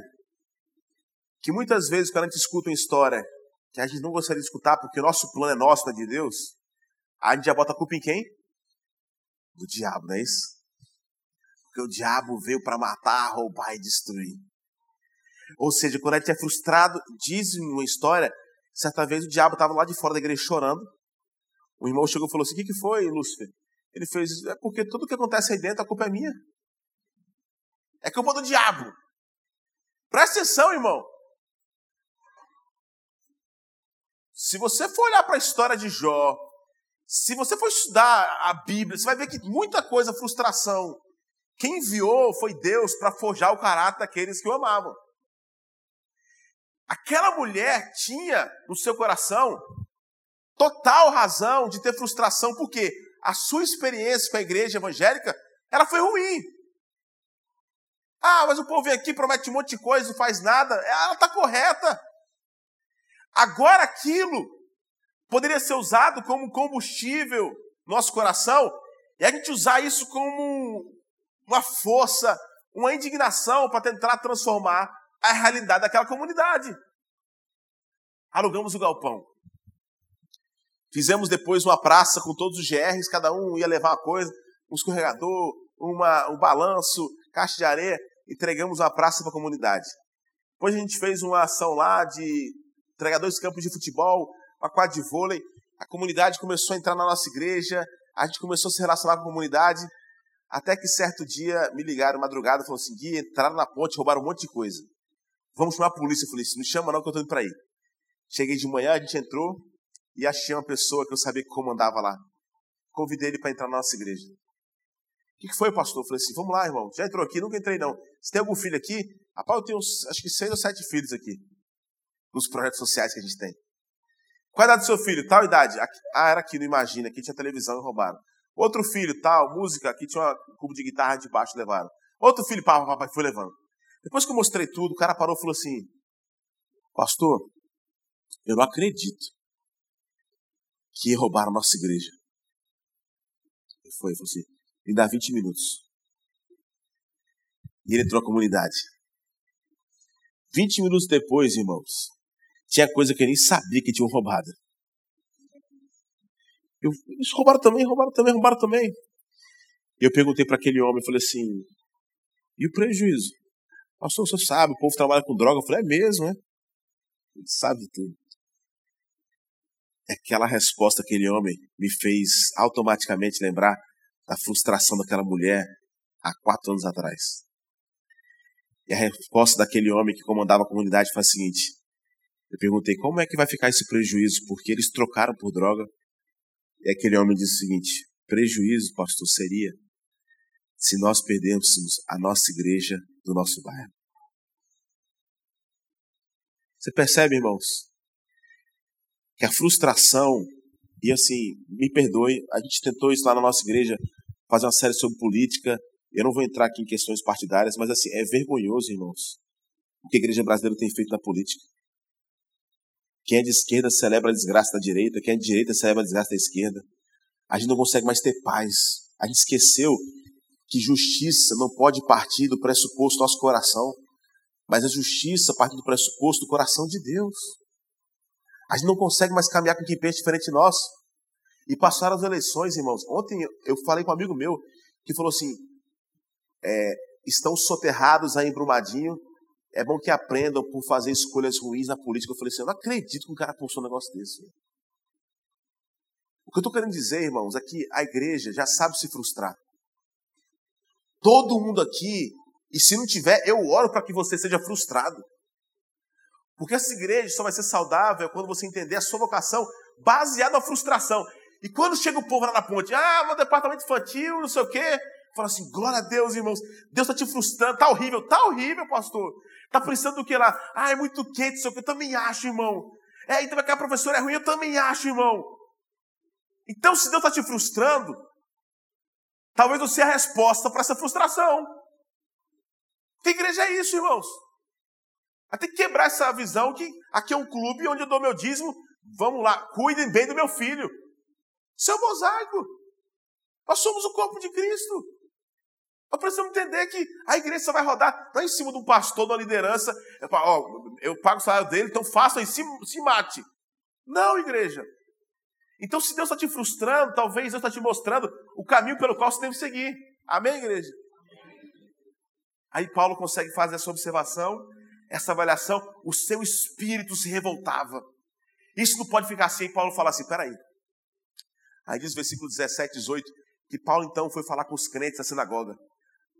que muitas vezes, quando a gente escuta uma história que a gente não gostaria de escutar porque o nosso plano é nosso, não é de Deus, a gente já bota a culpa em quem? do diabo, não é isso? Porque o diabo veio para matar, roubar e destruir. Ou seja, quando a gente é frustrado, diz uma história, certa vez o diabo estava lá de fora da igreja chorando. O irmão chegou e falou assim: O que, que foi, Lúcifer? Ele fez: É porque tudo que acontece aí dentro, a culpa é minha. É culpa do diabo. Presta atenção, irmão. Se você for olhar para a história de Jó, se você for estudar a Bíblia, você vai ver que muita coisa, frustração. Quem enviou foi Deus para forjar o caráter daqueles que o amavam. Aquela mulher tinha no seu coração total razão de ter frustração, porque a sua experiência com a igreja evangélica, ela foi ruim. Ah, mas o povo vem aqui, promete um monte de coisa, não faz nada. Ela está correta. Agora aquilo poderia ser usado como combustível no nosso coração e a gente usar isso como uma força, uma indignação para tentar transformar a realidade daquela comunidade. Alugamos o galpão. Fizemos depois uma praça com todos os GRs, cada um ia levar uma coisa, um escorregador, uma, um balanço, caixa de areia, entregamos uma praça para a comunidade. Depois a gente fez uma ação lá de entregar dois campos de futebol, uma quadra de vôlei. A comunidade começou a entrar na nossa igreja, a gente começou a se relacionar com a comunidade, até que certo dia me ligaram madrugada e falaram assim: Gui, entraram na ponte, roubaram um monte de coisa. Vamos chamar a polícia. Eu falei assim: não chama não que eu estou indo para aí. Cheguei de manhã, a gente entrou e achei uma pessoa que eu sabia que comandava lá. Convidei ele para entrar na nossa igreja. O que, foi, pastor? Eu falei assim: vamos lá, irmão. Já entrou aqui? Nunca entrei, não. Você tem algum filho aqui? Rapaz, eu tenho acho que seis ou sete filhos aqui. Nos projetos sociais que a gente tem. Qual a idade do seu filho? Tal idade. Aqui, ah, era aqui, não imagina. Aqui tinha televisão e roubaram. Outro filho, tal, música. Aqui tinha um cubo de guitarra de baixo, levaram. Outro filho, papai, papai, foi levando. Depois que eu mostrei tudo, o cara parou e falou assim: Pastor, eu não acredito que roubaram nossa igreja. Ele foi, falou assim: me dá 20 minutos. E ele entrou na comunidade. 20 minutos depois, irmãos, tinha coisa que eu nem sabia que tinham roubado. Eu, eles roubaram também, roubaram também, roubaram também. E eu perguntei para aquele homem, falei assim, e o prejuízo? Pastor, você sabe, o povo trabalha com droga. Eu falei, é mesmo, é? Ele sabe tudo. Aquela resposta daquele homem me fez automaticamente lembrar da frustração daquela mulher há quatro anos atrás. E a resposta daquele homem que comandava a comunidade foi a seguinte: eu perguntei como é que vai ficar esse prejuízo, porque eles trocaram por droga. E aquele homem disse o seguinte: prejuízo, pastor, seria se nós perdêssemos a nossa igreja do nosso bairro. Você percebe, irmãos, que a frustração, e assim, me perdoe, a gente tentou isso lá na nossa igreja, fazer uma série sobre política. Eu não vou entrar aqui em questões partidárias, mas assim, é vergonhoso, irmãos, o que a igreja brasileira tem feito na política. Quem é de esquerda celebra a desgraça da direita, quem é de direita celebra a desgraça da esquerda. A gente não consegue mais ter paz. A gente esqueceu que justiça não pode partir do pressuposto do nosso coração, mas a justiça parte do pressuposto do coração de Deus. A gente não consegue mais caminhar com quem pensa diferente de nós. E passaram as eleições, irmãos. Ontem eu falei com um amigo meu que falou assim: é, estão soterrados aí em Brumadinho é bom que aprendam por fazer escolhas ruins na política. Eu falei assim, eu não acredito que um cara postou um negócio desse. O que eu estou querendo dizer, irmãos, é que a igreja já sabe se frustrar. Todo mundo aqui, e se não tiver, eu oro para que você seja frustrado. Porque essa igreja só vai ser saudável quando você entender a sua vocação baseada na frustração. E quando chega o povo lá na ponte, ah, meu departamento infantil, não sei o quê, fala assim, glória a Deus, irmãos, Deus está te frustrando, tá horrível, tá horrível, pastor. Está precisando do que lá? Ah, é muito quente, isso eu também acho, irmão. É, então aquela professora é ruim, eu também acho, irmão. Então, se Deus está te frustrando, talvez você seja a resposta para essa frustração. Que igreja é isso, irmãos? Que quebrar essa visão que aqui é um clube onde eu dou meu dízimo. Vamos lá, cuidem bem do meu filho. Isso é um mosaico. Nós somos o corpo de Cristo. Nós precisamos entender que a igreja só vai rodar não é em cima de um pastor, de uma liderança. Eu, ó, eu pago o salário dele, então faça e se, se mate. Não, igreja. Então, se Deus está te frustrando, talvez Deus está te mostrando o caminho pelo qual você deve seguir. Amém, igreja? Aí Paulo consegue fazer essa observação, essa avaliação, o seu espírito se revoltava. Isso não pode ficar assim. Paulo fala assim: peraí. Aí diz versículo 17, 18, que Paulo então foi falar com os crentes da sinagoga.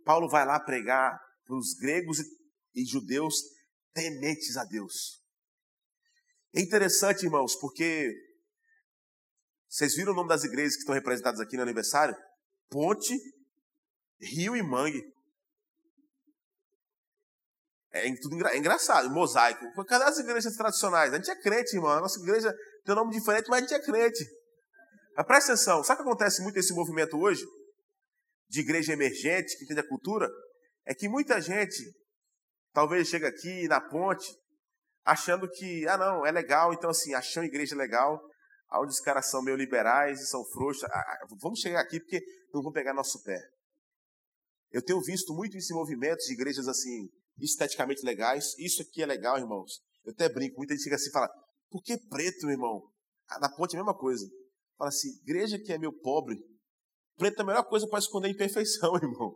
Paulo vai lá pregar para os gregos e judeus tementes a Deus. É interessante, irmãos, porque vocês viram o nome das igrejas que estão representadas aqui no aniversário? Ponte, Rio e Mangue. É, tudo engra, é engraçado, mosaico. Cadê as igrejas tradicionais? A gente é crente, irmão. A nossa igreja tem um nome diferente, mas a gente é crente. Mas presta atenção, sabe o que acontece muito nesse movimento hoje? de igreja emergente, que entende a cultura, é que muita gente talvez chega aqui na ponte, achando que, ah, não, é legal, então assim, acham igreja legal, onde os caras são meio liberais e são frouxos. Ah, ah, vamos chegar aqui porque não vão pegar nosso pé. Eu tenho visto muito isso em movimentos de igrejas assim, esteticamente legais. Isso aqui é legal, irmãos. Eu até brinco, muita gente chega assim e fala, por que preto, irmão? Ah, na ponte é a mesma coisa. Fala assim, igreja que é meio pobre, preto é a melhor coisa para esconder a imperfeição, irmão.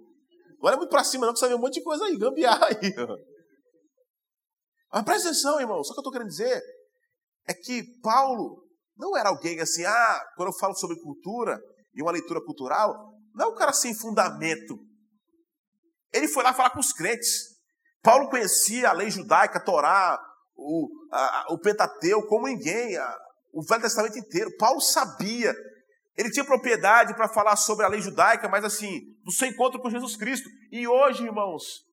Olha muito para cima, não, que você vê um monte de coisa aí, gambiarra aí. Mas presta atenção, irmão. Só que eu estou querendo dizer é que Paulo não era alguém assim, ah, quando eu falo sobre cultura e uma leitura cultural, não é um cara sem fundamento. Ele foi lá falar com os crentes. Paulo conhecia a lei judaica, a Torá, o, a, o Pentateu, como ninguém, a, o Velho Testamento inteiro. Paulo sabia. Ele tinha propriedade para falar sobre a lei judaica, mas assim, do seu encontro com Jesus Cristo. E hoje, irmãos,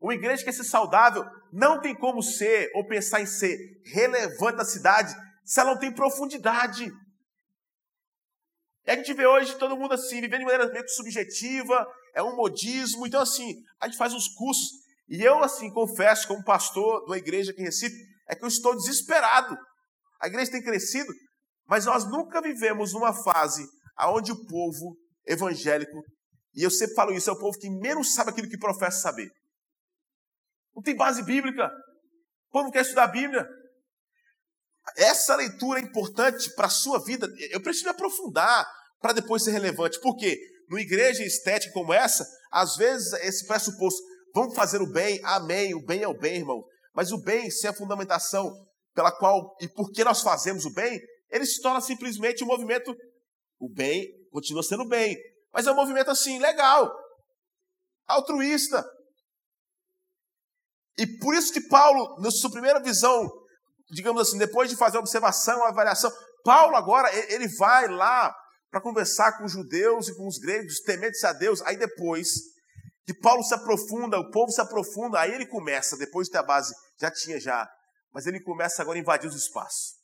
uma igreja que ser saudável não tem como ser ou pensar em ser relevante na cidade se ela não tem profundidade. E a gente vê hoje todo mundo assim, vivendo de maneira meio subjetiva, é um modismo. Então, assim, a gente faz uns cursos. E eu, assim, confesso, como pastor da igreja aqui em Recife, é que eu estou desesperado. A igreja tem crescido, mas nós nunca vivemos numa fase onde o povo evangélico, e eu sempre falo isso, é o povo que menos sabe aquilo que professa saber. Não tem base bíblica. O povo não quer estudar a Bíblia. Essa leitura é importante para a sua vida. Eu preciso me aprofundar para depois ser relevante. Por quê? Numa igreja estética como essa, às vezes esse pressuposto, vamos fazer o bem, amém, o bem é o bem, irmão. Mas o bem, sem a fundamentação pela qual e por que nós fazemos o bem, ele se torna simplesmente um movimento. O bem continua sendo bem, mas é um movimento assim, legal, altruísta, e por isso que Paulo, na sua primeira visão, digamos assim, depois de fazer a observação, a avaliação, Paulo agora, ele vai lá para conversar com os judeus e com os gregos, tementes a Deus. Aí depois que Paulo se aprofunda, o povo se aprofunda, aí ele começa, depois de ter a base, já tinha já, mas ele começa agora a invadir os espaços.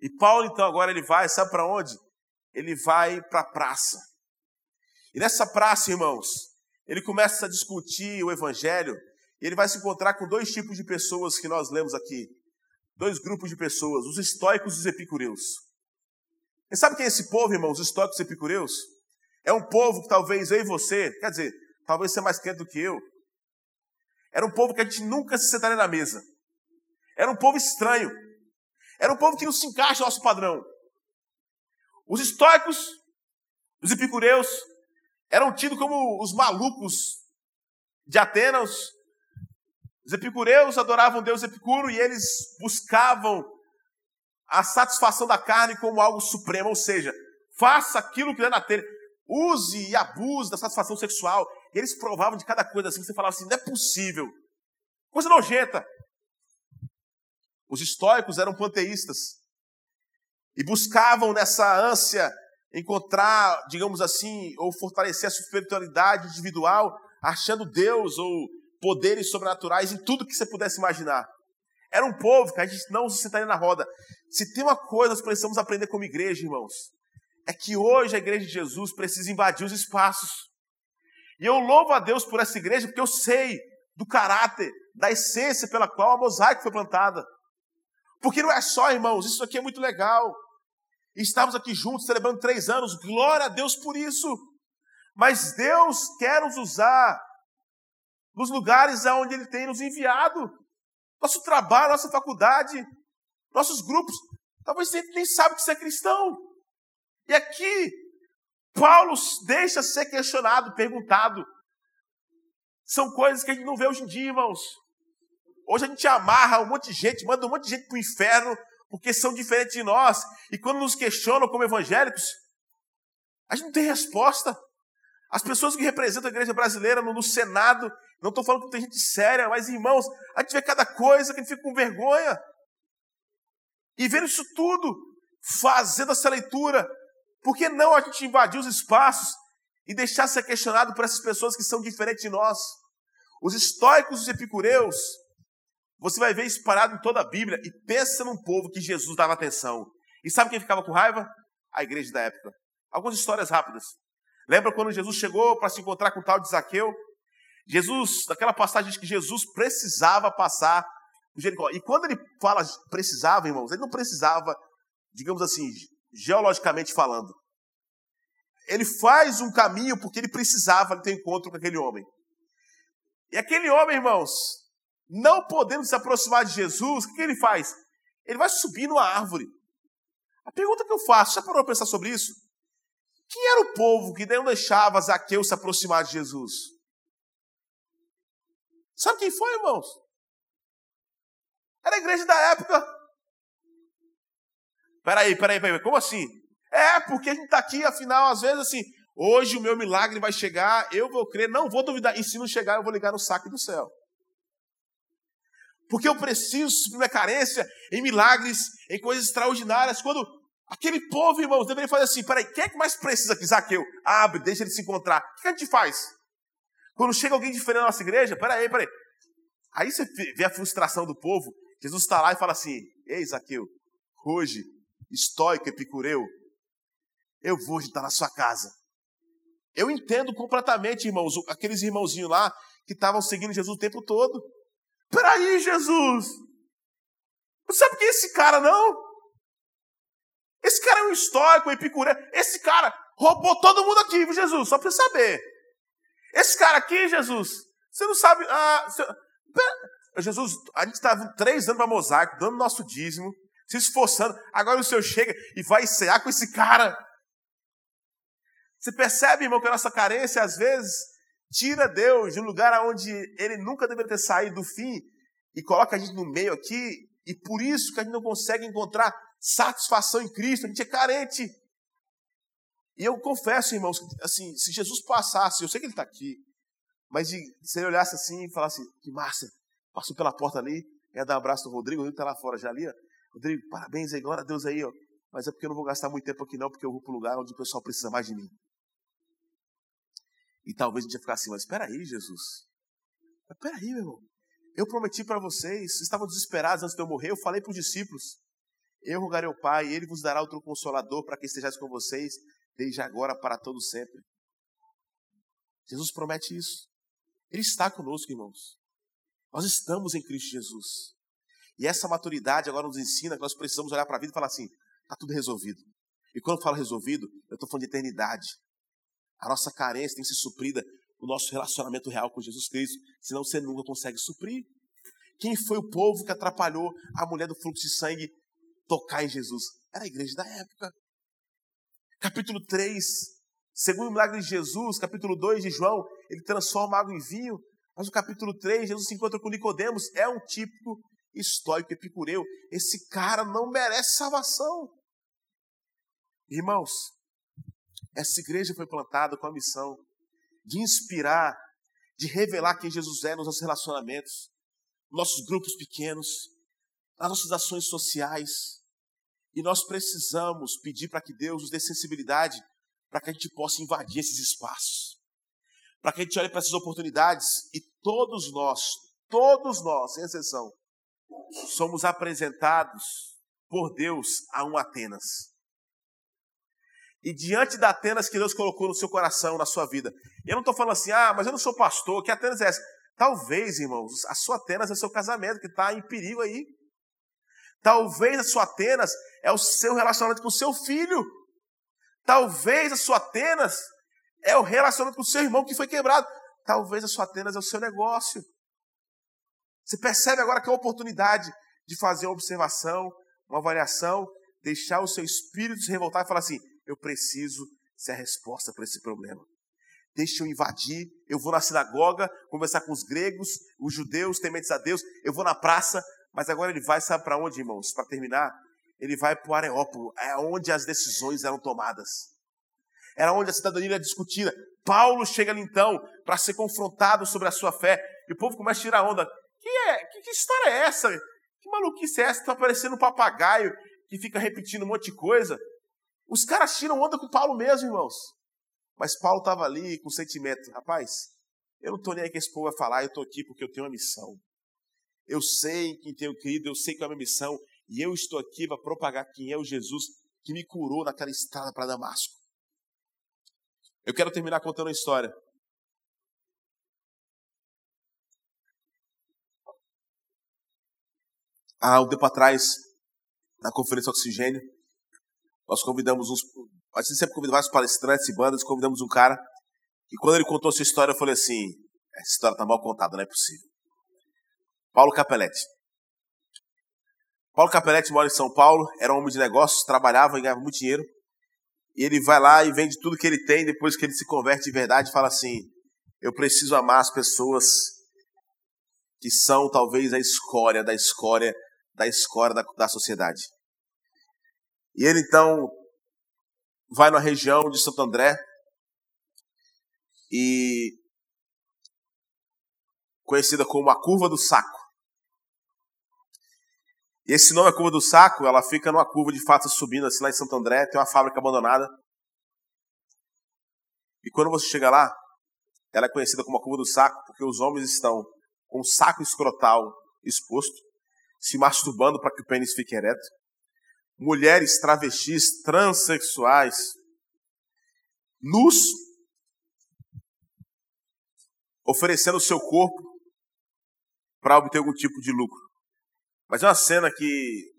E Paulo então agora ele vai, sabe para onde? Ele vai para a praça. E nessa praça, irmãos, ele começa a discutir o evangelho ele vai se encontrar com dois tipos de pessoas que nós lemos aqui. Dois grupos de pessoas, os estoicos e os epicureus. E sabe quem é esse povo, irmãos, os estoicos e epicureus? É um povo que talvez eu e você, quer dizer, talvez você é mais crente do que eu. Era um povo que a gente nunca se sentaria na mesa. Era um povo estranho. Era um povo que não se encaixa no nosso padrão. Os estoicos, os epicureus, eram tidos como os malucos de Atenas, os epicureus adoravam Deus Epicuro e eles buscavam a satisfação da carne como algo supremo, ou seja, faça aquilo que é na telha, use e abuse da satisfação sexual. E eles provavam de cada coisa assim, você falava assim, não é possível. Coisa nojenta. Os estoicos eram panteístas e buscavam nessa ânsia encontrar, digamos assim, ou fortalecer a espiritualidade individual, achando Deus ou poderes sobrenaturais em tudo que você pudesse imaginar. Era um povo que a gente não se sentaria na roda. Se tem uma coisa nós precisamos aprender como igreja, irmãos, é que hoje a igreja de Jesus precisa invadir os espaços. E eu louvo a Deus por essa igreja, porque eu sei do caráter, da essência pela qual a mosaico foi plantada. Porque não é só, irmãos, isso aqui é muito legal. Estamos aqui juntos celebrando três anos, glória a Deus por isso. Mas Deus quer nos usar nos lugares aonde Ele tem nos enviado. Nosso trabalho, nossa faculdade, nossos grupos. Talvez você nem sabe que você é cristão. E aqui, Paulo deixa ser questionado, perguntado. São coisas que a gente não vê hoje em dia, irmãos. Hoje a gente amarra um monte de gente, manda um monte de gente para o inferno, porque são diferentes de nós. E quando nos questionam como evangélicos, a gente não tem resposta. As pessoas que representam a igreja brasileira no, no Senado, não estou falando que tem gente séria, mas irmãos, a gente vê cada coisa que a gente fica com vergonha. E vendo isso tudo, fazendo essa leitura, por que não a gente invadir os espaços e deixar ser questionado por essas pessoas que são diferentes de nós? Os estoicos e os epicureus, você vai ver espalhado em toda a Bíblia e pensa num povo que Jesus dava atenção. E sabe quem ficava com raiva? A igreja da época. Algumas histórias rápidas. Lembra quando Jesus chegou para se encontrar com o tal de Zaqueu? Jesus, naquela passagem que Jesus precisava passar Jericó. E quando ele fala precisava, irmãos, ele não precisava, digamos assim, geologicamente falando. Ele faz um caminho porque ele precisava ter encontro com aquele homem. E aquele homem, irmãos, não podendo se aproximar de Jesus, o que ele faz? Ele vai subir numa árvore. A pergunta que eu faço, já parou para pensar sobre isso? Quem era o povo que não deixava Zaqueu se aproximar de Jesus? Sabe quem foi, irmãos? Era a igreja da época. Peraí, peraí, peraí, como assim? É, porque a gente está aqui, afinal, às vezes assim, hoje o meu milagre vai chegar, eu vou crer, não vou duvidar, e se não chegar, eu vou ligar no saque do céu. Porque eu preciso suprir minha carência em milagres, em coisas extraordinárias, quando aquele povo, irmãos, deveria fazer assim, peraí, quem é que mais precisa aqui? Zaqueu, abre, deixa ele se encontrar. O que a gente faz? Quando chega alguém diferente na nossa igreja, peraí, peraí. Aí você vê a frustração do povo, Jesus está lá e fala assim, ei Zaqueu, hoje, estoico, epicureu, eu vou estar na sua casa. Eu entendo completamente, irmãos, aqueles irmãozinhos lá que estavam seguindo Jesus o tempo todo. Peraí, Jesus! Não sabe quem é esse cara, não? Esse cara é um estoico, um epicureiro. Esse cara roubou todo mundo aqui, viu, Jesus? Só para saber. Esse cara aqui, Jesus, você não sabe. Ah, você... Jesus, a gente estava três anos para mosaico, dando nosso dízimo, se esforçando. Agora o Senhor chega e vai cear com esse cara. Você percebe, irmão, que a nossa carência, às vezes, tira Deus de um lugar onde ele nunca deveria ter saído do fim e coloca a gente no meio aqui, e por isso que a gente não consegue encontrar satisfação em Cristo, a gente é carente. E eu confesso, irmãos, que, assim, se Jesus passasse, eu sei que ele está aqui, mas se ele olhasse assim e falasse, que Márcia, passou pela porta ali, ia dar um abraço no Rodrigo, ele está lá fora já ali, ó. Rodrigo, parabéns aí, glória a Deus aí, ó. Mas é porque eu não vou gastar muito tempo aqui não, porque eu vou para o lugar onde o pessoal precisa mais de mim. E talvez a gente ia ficar assim, mas espera aí, Jesus. Mas espera aí, meu irmão. Eu prometi para vocês, vocês estavam desesperados antes de eu morrer, eu falei para os discípulos. Eu rogarei ao Pai, Ele vos dará outro consolador para que estejais com vocês, desde agora para todo sempre. Jesus promete isso. Ele está conosco, irmãos. Nós estamos em Cristo Jesus. E essa maturidade agora nos ensina que nós precisamos olhar para a vida e falar assim: está tudo resolvido. E quando eu falo resolvido, eu estou falando de eternidade. A nossa carência tem que ser suprida no nosso relacionamento real com Jesus Cristo, senão você nunca consegue suprir. Quem foi o povo que atrapalhou a mulher do fluxo de sangue tocar em Jesus? Era a igreja da época. Capítulo 3, segundo o milagre de Jesus, capítulo 2 de João, ele transforma água em vinho. Mas no capítulo 3, Jesus se encontra com Nicodemos, é um típico estoico epicureu. Esse cara não merece salvação. Irmãos, essa igreja foi plantada com a missão de inspirar, de revelar quem Jesus é nos nossos relacionamentos, nos nossos grupos pequenos, nas nossas ações sociais. E nós precisamos pedir para que Deus nos dê sensibilidade para que a gente possa invadir esses espaços. Para que a gente olhe para essas oportunidades e todos nós, todos nós, sem exceção, somos apresentados por Deus a um Atenas. E diante da Atenas que Deus colocou no seu coração, na sua vida. Eu não estou falando assim, ah, mas eu não sou pastor, que Atenas é essa? Talvez, irmãos, a sua Atenas é o seu casamento, que está em perigo aí. Talvez a sua Atenas é o seu relacionamento com o seu filho. Talvez a sua Atenas é o relacionamento com o seu irmão que foi quebrado. Talvez a sua Atenas é o seu negócio. Você percebe agora que é a oportunidade de fazer uma observação, uma avaliação, deixar o seu espírito se revoltar e falar assim: eu preciso ser a resposta para esse problema. Deixa eu invadir, eu vou na sinagoga conversar com os gregos, os judeus tementes a Deus, eu vou na praça, mas agora ele vai, sabe para onde, irmãos? Para terminar, ele vai para o Areópago, é onde as decisões eram tomadas. Era onde a cidadania era discutida. Paulo chega ali então para ser confrontado sobre a sua fé. E o povo começa a tirar onda. Que, é, que, que história é essa? Que maluquice é essa? Está parecendo um papagaio que fica repetindo um monte de coisa. Os caras tiram onda com Paulo mesmo, irmãos. Mas Paulo estava ali com sentimento. Rapaz, eu não estou nem aí que esse povo vai falar, eu estou aqui porque eu tenho uma missão. Eu sei quem tenho crido, eu sei que é uma missão. E eu estou aqui para propagar quem é o Jesus que me curou naquela estrada para Damasco. Eu quero terminar contando uma história. Há um tempo atrás, na conferência Oxigênio, nós convidamos uns. A gente sempre convida vários palestrantes e bandas, convidamos um cara. E quando ele contou a sua história, eu falei assim: essa história está mal contada, não é possível. Paulo Capelletti. Paulo Capelletti mora em São Paulo, era um homem de negócios, trabalhava e ganhava muito dinheiro. E ele vai lá e vende tudo que ele tem, depois que ele se converte de verdade, fala assim: Eu preciso amar as pessoas que são talvez a escória da escória da escória da, da sociedade. E ele então vai na região de Santo André e conhecida como a curva do saco. E esse nome, a curva do saco, ela fica numa curva de fato subindo assim lá em Santo André, tem uma fábrica abandonada. E quando você chega lá, ela é conhecida como a curva do saco porque os homens estão com o saco escrotal exposto, se masturbando para que o pênis fique ereto. Mulheres travestis, transexuais, nus, oferecendo o seu corpo para obter algum tipo de lucro. Mas é uma cena que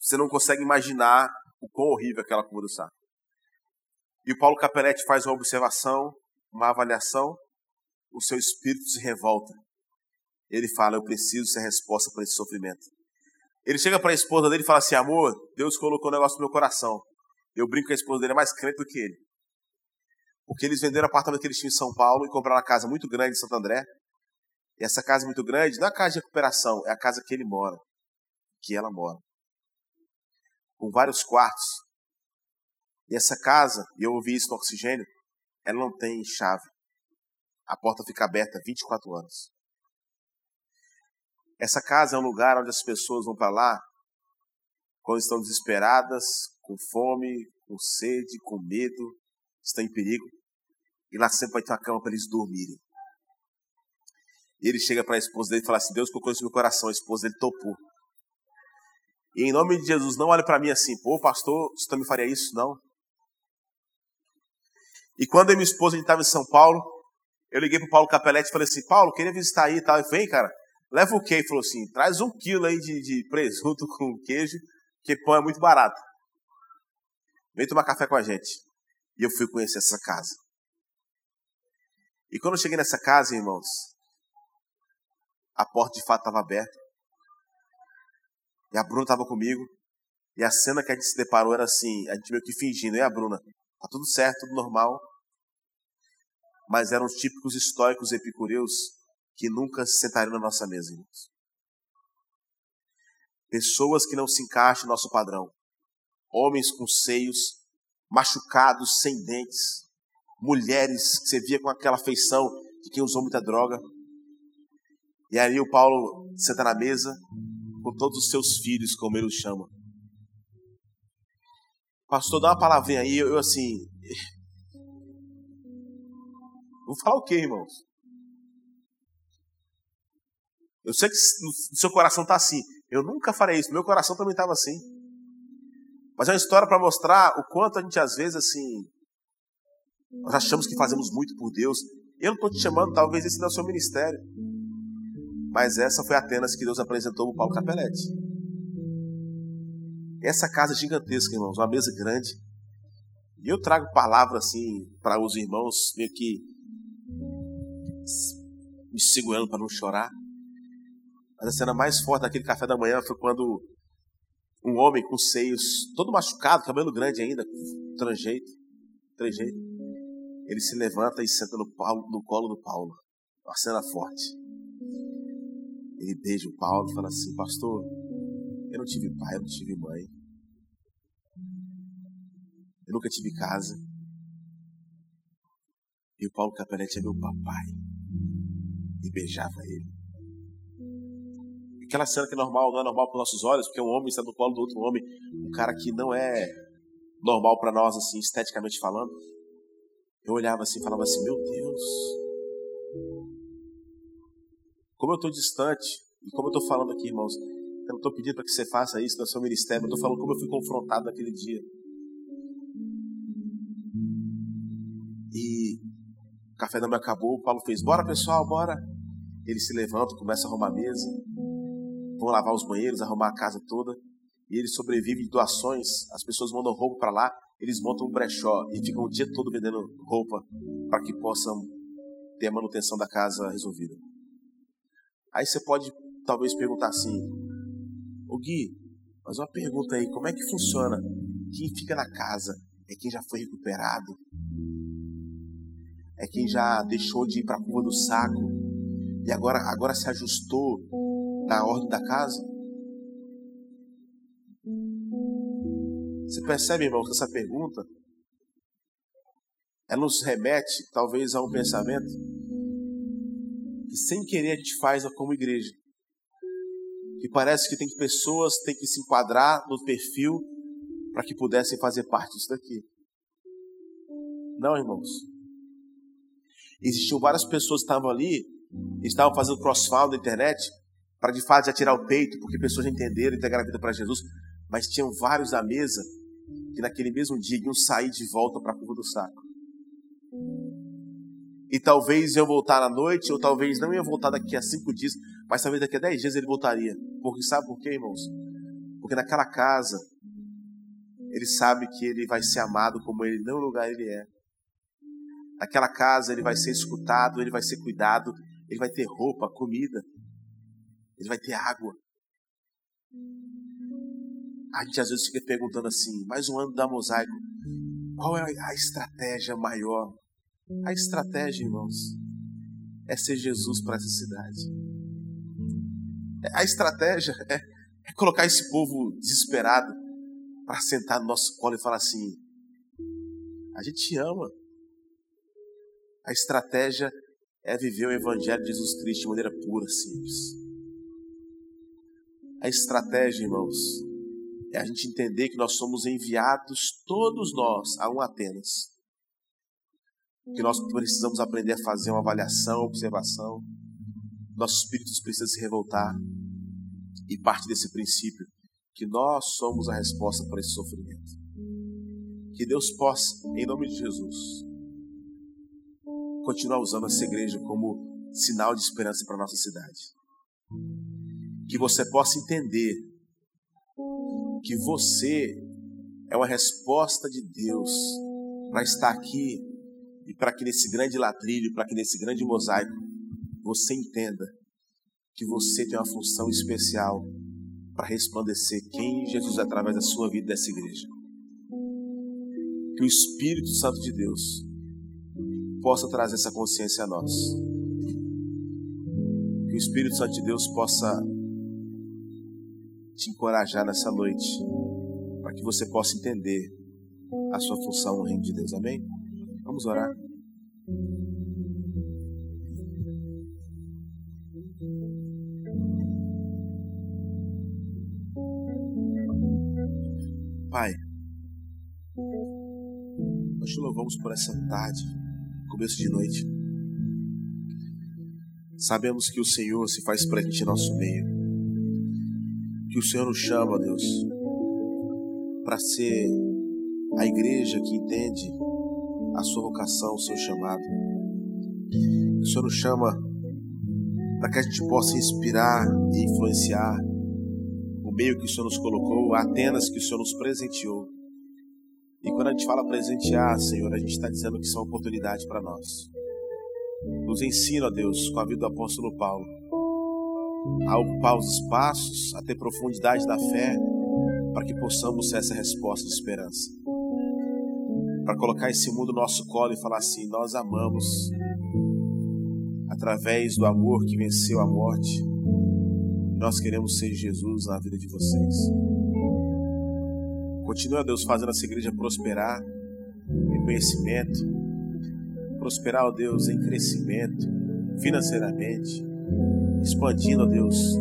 você não consegue imaginar o quão horrível aquela curva do saco. E o Paulo Capelletti faz uma observação, uma avaliação, o seu espírito se revolta ele fala: Eu preciso ser resposta para esse sofrimento. Ele chega para a esposa dele e fala assim: Amor, Deus colocou um negócio no meu coração. Eu brinco que a esposa dele é mais crente do que ele. Porque eles venderam o apartamento que eles tinham em São Paulo e compraram uma casa muito grande em Santo André. E essa casa muito grande não é a casa de recuperação, é a casa que ele mora, que ela mora. Com vários quartos. E essa casa, e eu ouvi isso no oxigênio, ela não tem chave. A porta fica aberta 24 horas. Essa casa é um lugar onde as pessoas vão para lá quando estão desesperadas, com fome, com sede, com medo, estão em perigo. E lá sempre vai ter uma cama para eles dormirem. E ele chega para a esposa dele e fala assim: Deus colocou isso no meu coração. A esposa dele topou. E em nome de Jesus, não olhe para mim assim, pô, pastor, você também faria isso? Não. E quando eu e minha esposa estava em São Paulo, eu liguei para o Paulo Capelletti e falei assim: Paulo, queria visitar aí e tal. Ele vem, cara, Leva o quê? Ele falou assim: traz um quilo aí de, de presunto com queijo, que pão é muito barato. Vem tomar café com a gente. E eu fui conhecer essa casa. E quando eu cheguei nessa casa, irmãos, a porta de fato estava aberta. E a Bruna estava comigo. E a cena que a gente se deparou era assim: a gente meio que fingindo, e a Bruna? Tá tudo certo, tudo normal. Mas eram os típicos estoicos epicureus que nunca se sentariam na nossa mesa, irmãos. Pessoas que não se encaixam no nosso padrão. Homens com seios machucados, sem dentes. Mulheres que você via com aquela feição de quem usou muita droga. E aí o Paulo senta na mesa com todos os seus filhos, como ele os chama. Pastor, dá uma palavrinha aí, eu, eu assim. Vou falar o quê, irmãos? Eu sei que no seu coração está assim. Eu nunca farei isso. Meu coração também estava assim. Mas é uma história para mostrar o quanto a gente às vezes assim. Nós achamos que fazemos muito por Deus. Eu não estou te chamando, talvez esse não é o seu ministério. Mas essa foi Atenas que Deus apresentou o Paulo Capelletti. Essa casa gigantesca, irmãos, uma mesa grande. E eu trago palavras assim para os irmãos, meio que me segurando para não chorar. Mas a cena mais forte daquele café da manhã foi quando um homem com seios todo machucado, cabelo grande ainda, tranjeito, tranjeito, ele se levanta e senta no, Paulo, no colo do Paulo. Uma cena forte. Ele beija o Paulo e fala assim: Pastor, eu não tive pai, eu não tive mãe. Eu nunca tive casa. E o Paulo Capelete é meu papai. E beijava ele. Aquela cena que é normal, não é normal para nossos olhos, porque um homem está no colo do outro homem, um cara que não é normal para nós, assim, esteticamente falando. Eu olhava assim e falava assim: Meu Deus, como eu estou distante, e como eu estou falando aqui, irmãos, eu não estou pedindo para que você faça isso no seu ministério, eu estou falando como eu fui confrontado naquele dia. E o café da manhã acabou, o Paulo fez: Bora pessoal, bora. Ele se levanta, começa a arrumar a mesa vão lavar os banheiros, arrumar a casa toda. E eles sobrevivem de doações. As pessoas mandam roupa para lá, eles montam um brechó e ficam o dia todo vendendo roupa para que possam ter a manutenção da casa resolvida. Aí você pode talvez perguntar assim: Ô Gui, mas uma pergunta aí, como é que funciona? Quem fica na casa é quem já foi recuperado? É quem já deixou de ir para a curva do saco e agora, agora se ajustou na ordem da casa? Você percebe, irmão, que essa pergunta ela nos remete talvez a um pensamento que sem querer a gente faz como igreja. Que parece que tem pessoas têm que se enquadrar no perfil para que pudessem fazer parte disso daqui. Não, irmãos. Existiam várias pessoas que estavam ali, estavam fazendo crossfire na internet, para de fato já tirar o peito, porque pessoas entenderam e entregaram a vida para Jesus, mas tinham vários à mesa que naquele mesmo dia iam sair de volta para a curva do saco. E talvez iam voltar à noite, ou talvez não iam voltar daqui a cinco dias, mas talvez daqui a dez dias ele voltaria. Porque sabe por quê, irmãos? Porque naquela casa, ele sabe que ele vai ser amado como ele não lugar ele é. Naquela casa ele vai ser escutado, ele vai ser cuidado, ele vai ter roupa, comida, ele vai ter água. A gente às vezes fica perguntando assim, mais um ano da mosaico, qual é a estratégia maior? A estratégia, irmãos, é ser Jesus para essa cidade. A estratégia é, é colocar esse povo desesperado para sentar no nosso colo e falar assim: a gente te ama. A estratégia é viver o Evangelho de Jesus Cristo de maneira pura, simples. A estratégia, irmãos, é a gente entender que nós somos enviados, todos nós, a um Atenas. Que nós precisamos aprender a fazer uma avaliação, observação. Nossos espíritos precisam se revoltar. E parte desse princípio que nós somos a resposta para esse sofrimento. Que Deus possa, em nome de Jesus, continuar usando essa igreja como sinal de esperança para a nossa cidade. Que você possa entender que você é uma resposta de Deus para estar aqui e para que nesse grande latrilho, para que nesse grande mosaico, você entenda que você tem uma função especial para resplandecer quem Jesus é através da sua vida dessa igreja. Que o Espírito Santo de Deus possa trazer essa consciência a nós. Que o Espírito Santo de Deus possa te encorajar nessa noite, para que você possa entender a sua função no reino de Deus. Amém? Vamos orar. Pai, nós te louvamos por essa tarde, começo de noite. Sabemos que o Senhor se faz presente em nosso meio. Que o Senhor nos chama, Deus, para ser a igreja que entende a sua vocação, o seu chamado. O Senhor nos chama para que a gente possa inspirar e influenciar meio que o Senhor nos colocou, a Atenas que o Senhor nos presenteou. E quando a gente fala presentear, Senhor, a gente está dizendo que são oportunidades para nós. Nos ensina, Deus, com a vida do apóstolo Paulo, a ocupar os espaços, a ter profundidade da fé, para que possamos ser essa resposta de esperança. Para colocar esse mundo no nosso colo e falar assim: nós amamos, através do amor que venceu a morte, nós queremos ser Jesus na vida de vocês. Continua, Deus, fazendo essa igreja prosperar em conhecimento, prosperar, ó Deus, em crescimento, financeiramente, expandindo, ó Deus,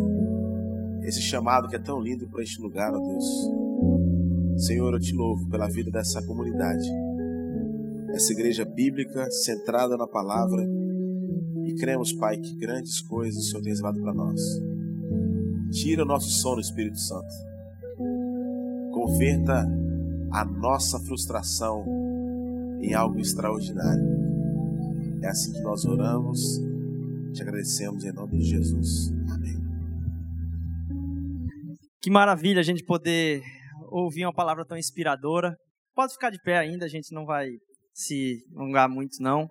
esse chamado que é tão lindo para este lugar, ó Deus. Senhor, eu te louvo pela vida dessa comunidade, essa igreja bíblica centrada na palavra. E cremos, Pai, que grandes coisas o Senhor tem reservado para nós. Tira o nosso sono, Espírito Santo. Converta a nossa frustração em algo extraordinário. É assim que nós oramos, te agradecemos em nome de Jesus. Amém. Que maravilha a gente poder ouvir uma palavra tão inspiradora. Pode ficar de pé ainda, a gente não vai se alongar muito, não.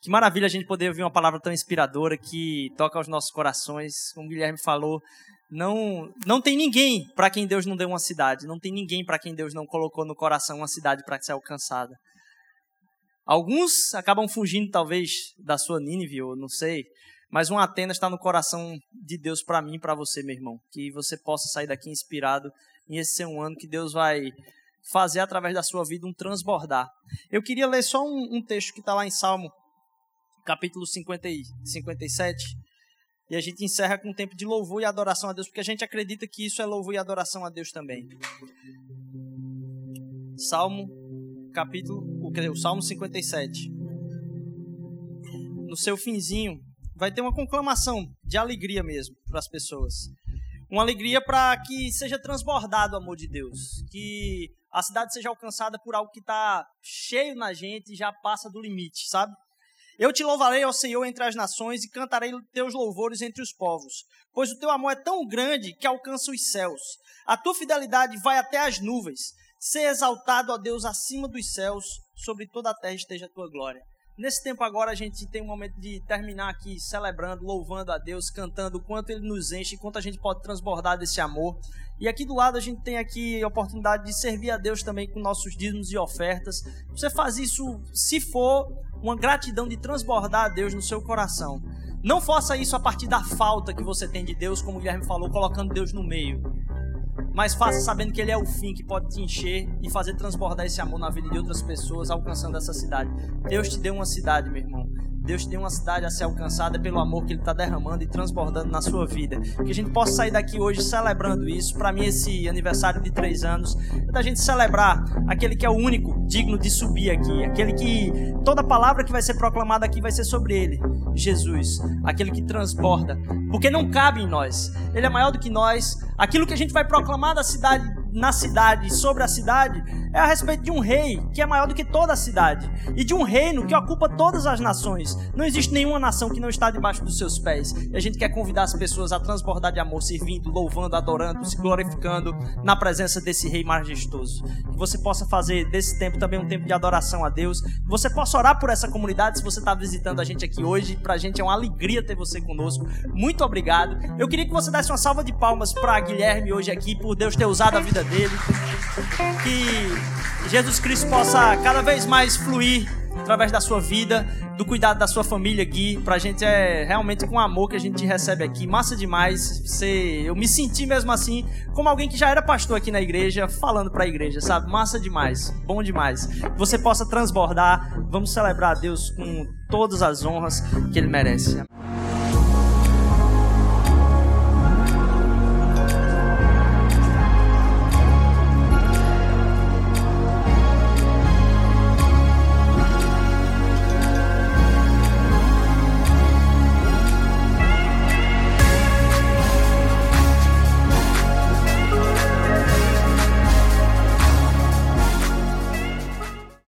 Que maravilha a gente poder ouvir uma palavra tão inspiradora que toca aos nossos corações. Como o Guilherme falou, não, não tem ninguém para quem Deus não deu uma cidade. Não tem ninguém para quem Deus não colocou no coração uma cidade para ser alcançada. Alguns acabam fugindo, talvez, da sua Nínive, ou não sei. Mas uma Atenas está no coração de Deus para mim e para você, meu irmão. Que você possa sair daqui inspirado em esse ser um ano que Deus vai fazer através da sua vida um transbordar. Eu queria ler só um, um texto que está lá em Salmo, capítulo 50 e 57. E a gente encerra com um tempo de louvor e adoração a Deus, porque a gente acredita que isso é louvor e adoração a Deus também. Salmo, capítulo, o Salmo 57. No seu finzinho, vai ter uma conclamação de alegria mesmo para as pessoas. Uma alegria para que seja transbordado o amor de Deus, que a cidade seja alcançada por algo que está cheio na gente e já passa do limite, sabe? Eu te louvarei ao Senhor entre as nações e cantarei teus louvores entre os povos, pois o teu amor é tão grande que alcança os céus. A tua fidelidade vai até as nuvens. Ser exaltado, ó Deus, acima dos céus, sobre toda a terra esteja a tua glória. Nesse tempo agora a gente tem um momento de terminar aqui celebrando, louvando a Deus, cantando o quanto Ele nos enche, quanto a gente pode transbordar desse amor. E aqui do lado a gente tem aqui a oportunidade de servir a Deus também com nossos dízimos e ofertas. Você faz isso se for uma gratidão de transbordar a Deus no seu coração. Não faça isso a partir da falta que você tem de Deus, como o Guilherme falou, colocando Deus no meio mas faça sabendo que Ele é o fim que pode te encher e fazer transbordar esse amor na vida de outras pessoas, alcançando essa cidade. Deus te deu uma cidade, meu irmão. Deus tem uma cidade a ser alcançada pelo amor que Ele está derramando e transbordando na sua vida. Que a gente possa sair daqui hoje celebrando isso. Para mim, esse aniversário de três anos é da gente celebrar aquele que é o único digno de subir aqui. Aquele que toda palavra que vai ser proclamada aqui vai ser sobre Ele. Jesus, aquele que transborda. Porque não cabe em nós. Ele é maior do que nós. Aquilo que a gente vai proclamar da cidade na cidade, sobre a cidade, é a respeito de um rei que é maior do que toda a cidade e de um reino que ocupa todas as nações. Não existe nenhuma nação que não está debaixo dos seus pés. E a gente quer convidar as pessoas a transbordar de amor, servindo, louvando, adorando, se glorificando na presença desse rei majestoso. Que você possa fazer desse tempo também um tempo de adoração a Deus. Que você possa orar por essa comunidade se você está visitando a gente aqui hoje. Para a gente é uma alegria ter você conosco. Muito obrigado. Eu queria que você desse uma salva de palmas para Guilherme hoje aqui por Deus ter usado a vida dele. Que Jesus Cristo possa cada vez mais fluir através da sua vida, do cuidado da sua família, Gui. Pra gente é realmente com amor que a gente recebe aqui. Massa demais. Você, eu me senti mesmo assim, como alguém que já era pastor aqui na igreja, falando pra igreja, sabe? Massa demais. Bom demais. Você possa transbordar. Vamos celebrar a Deus com todas as honras que ele merece.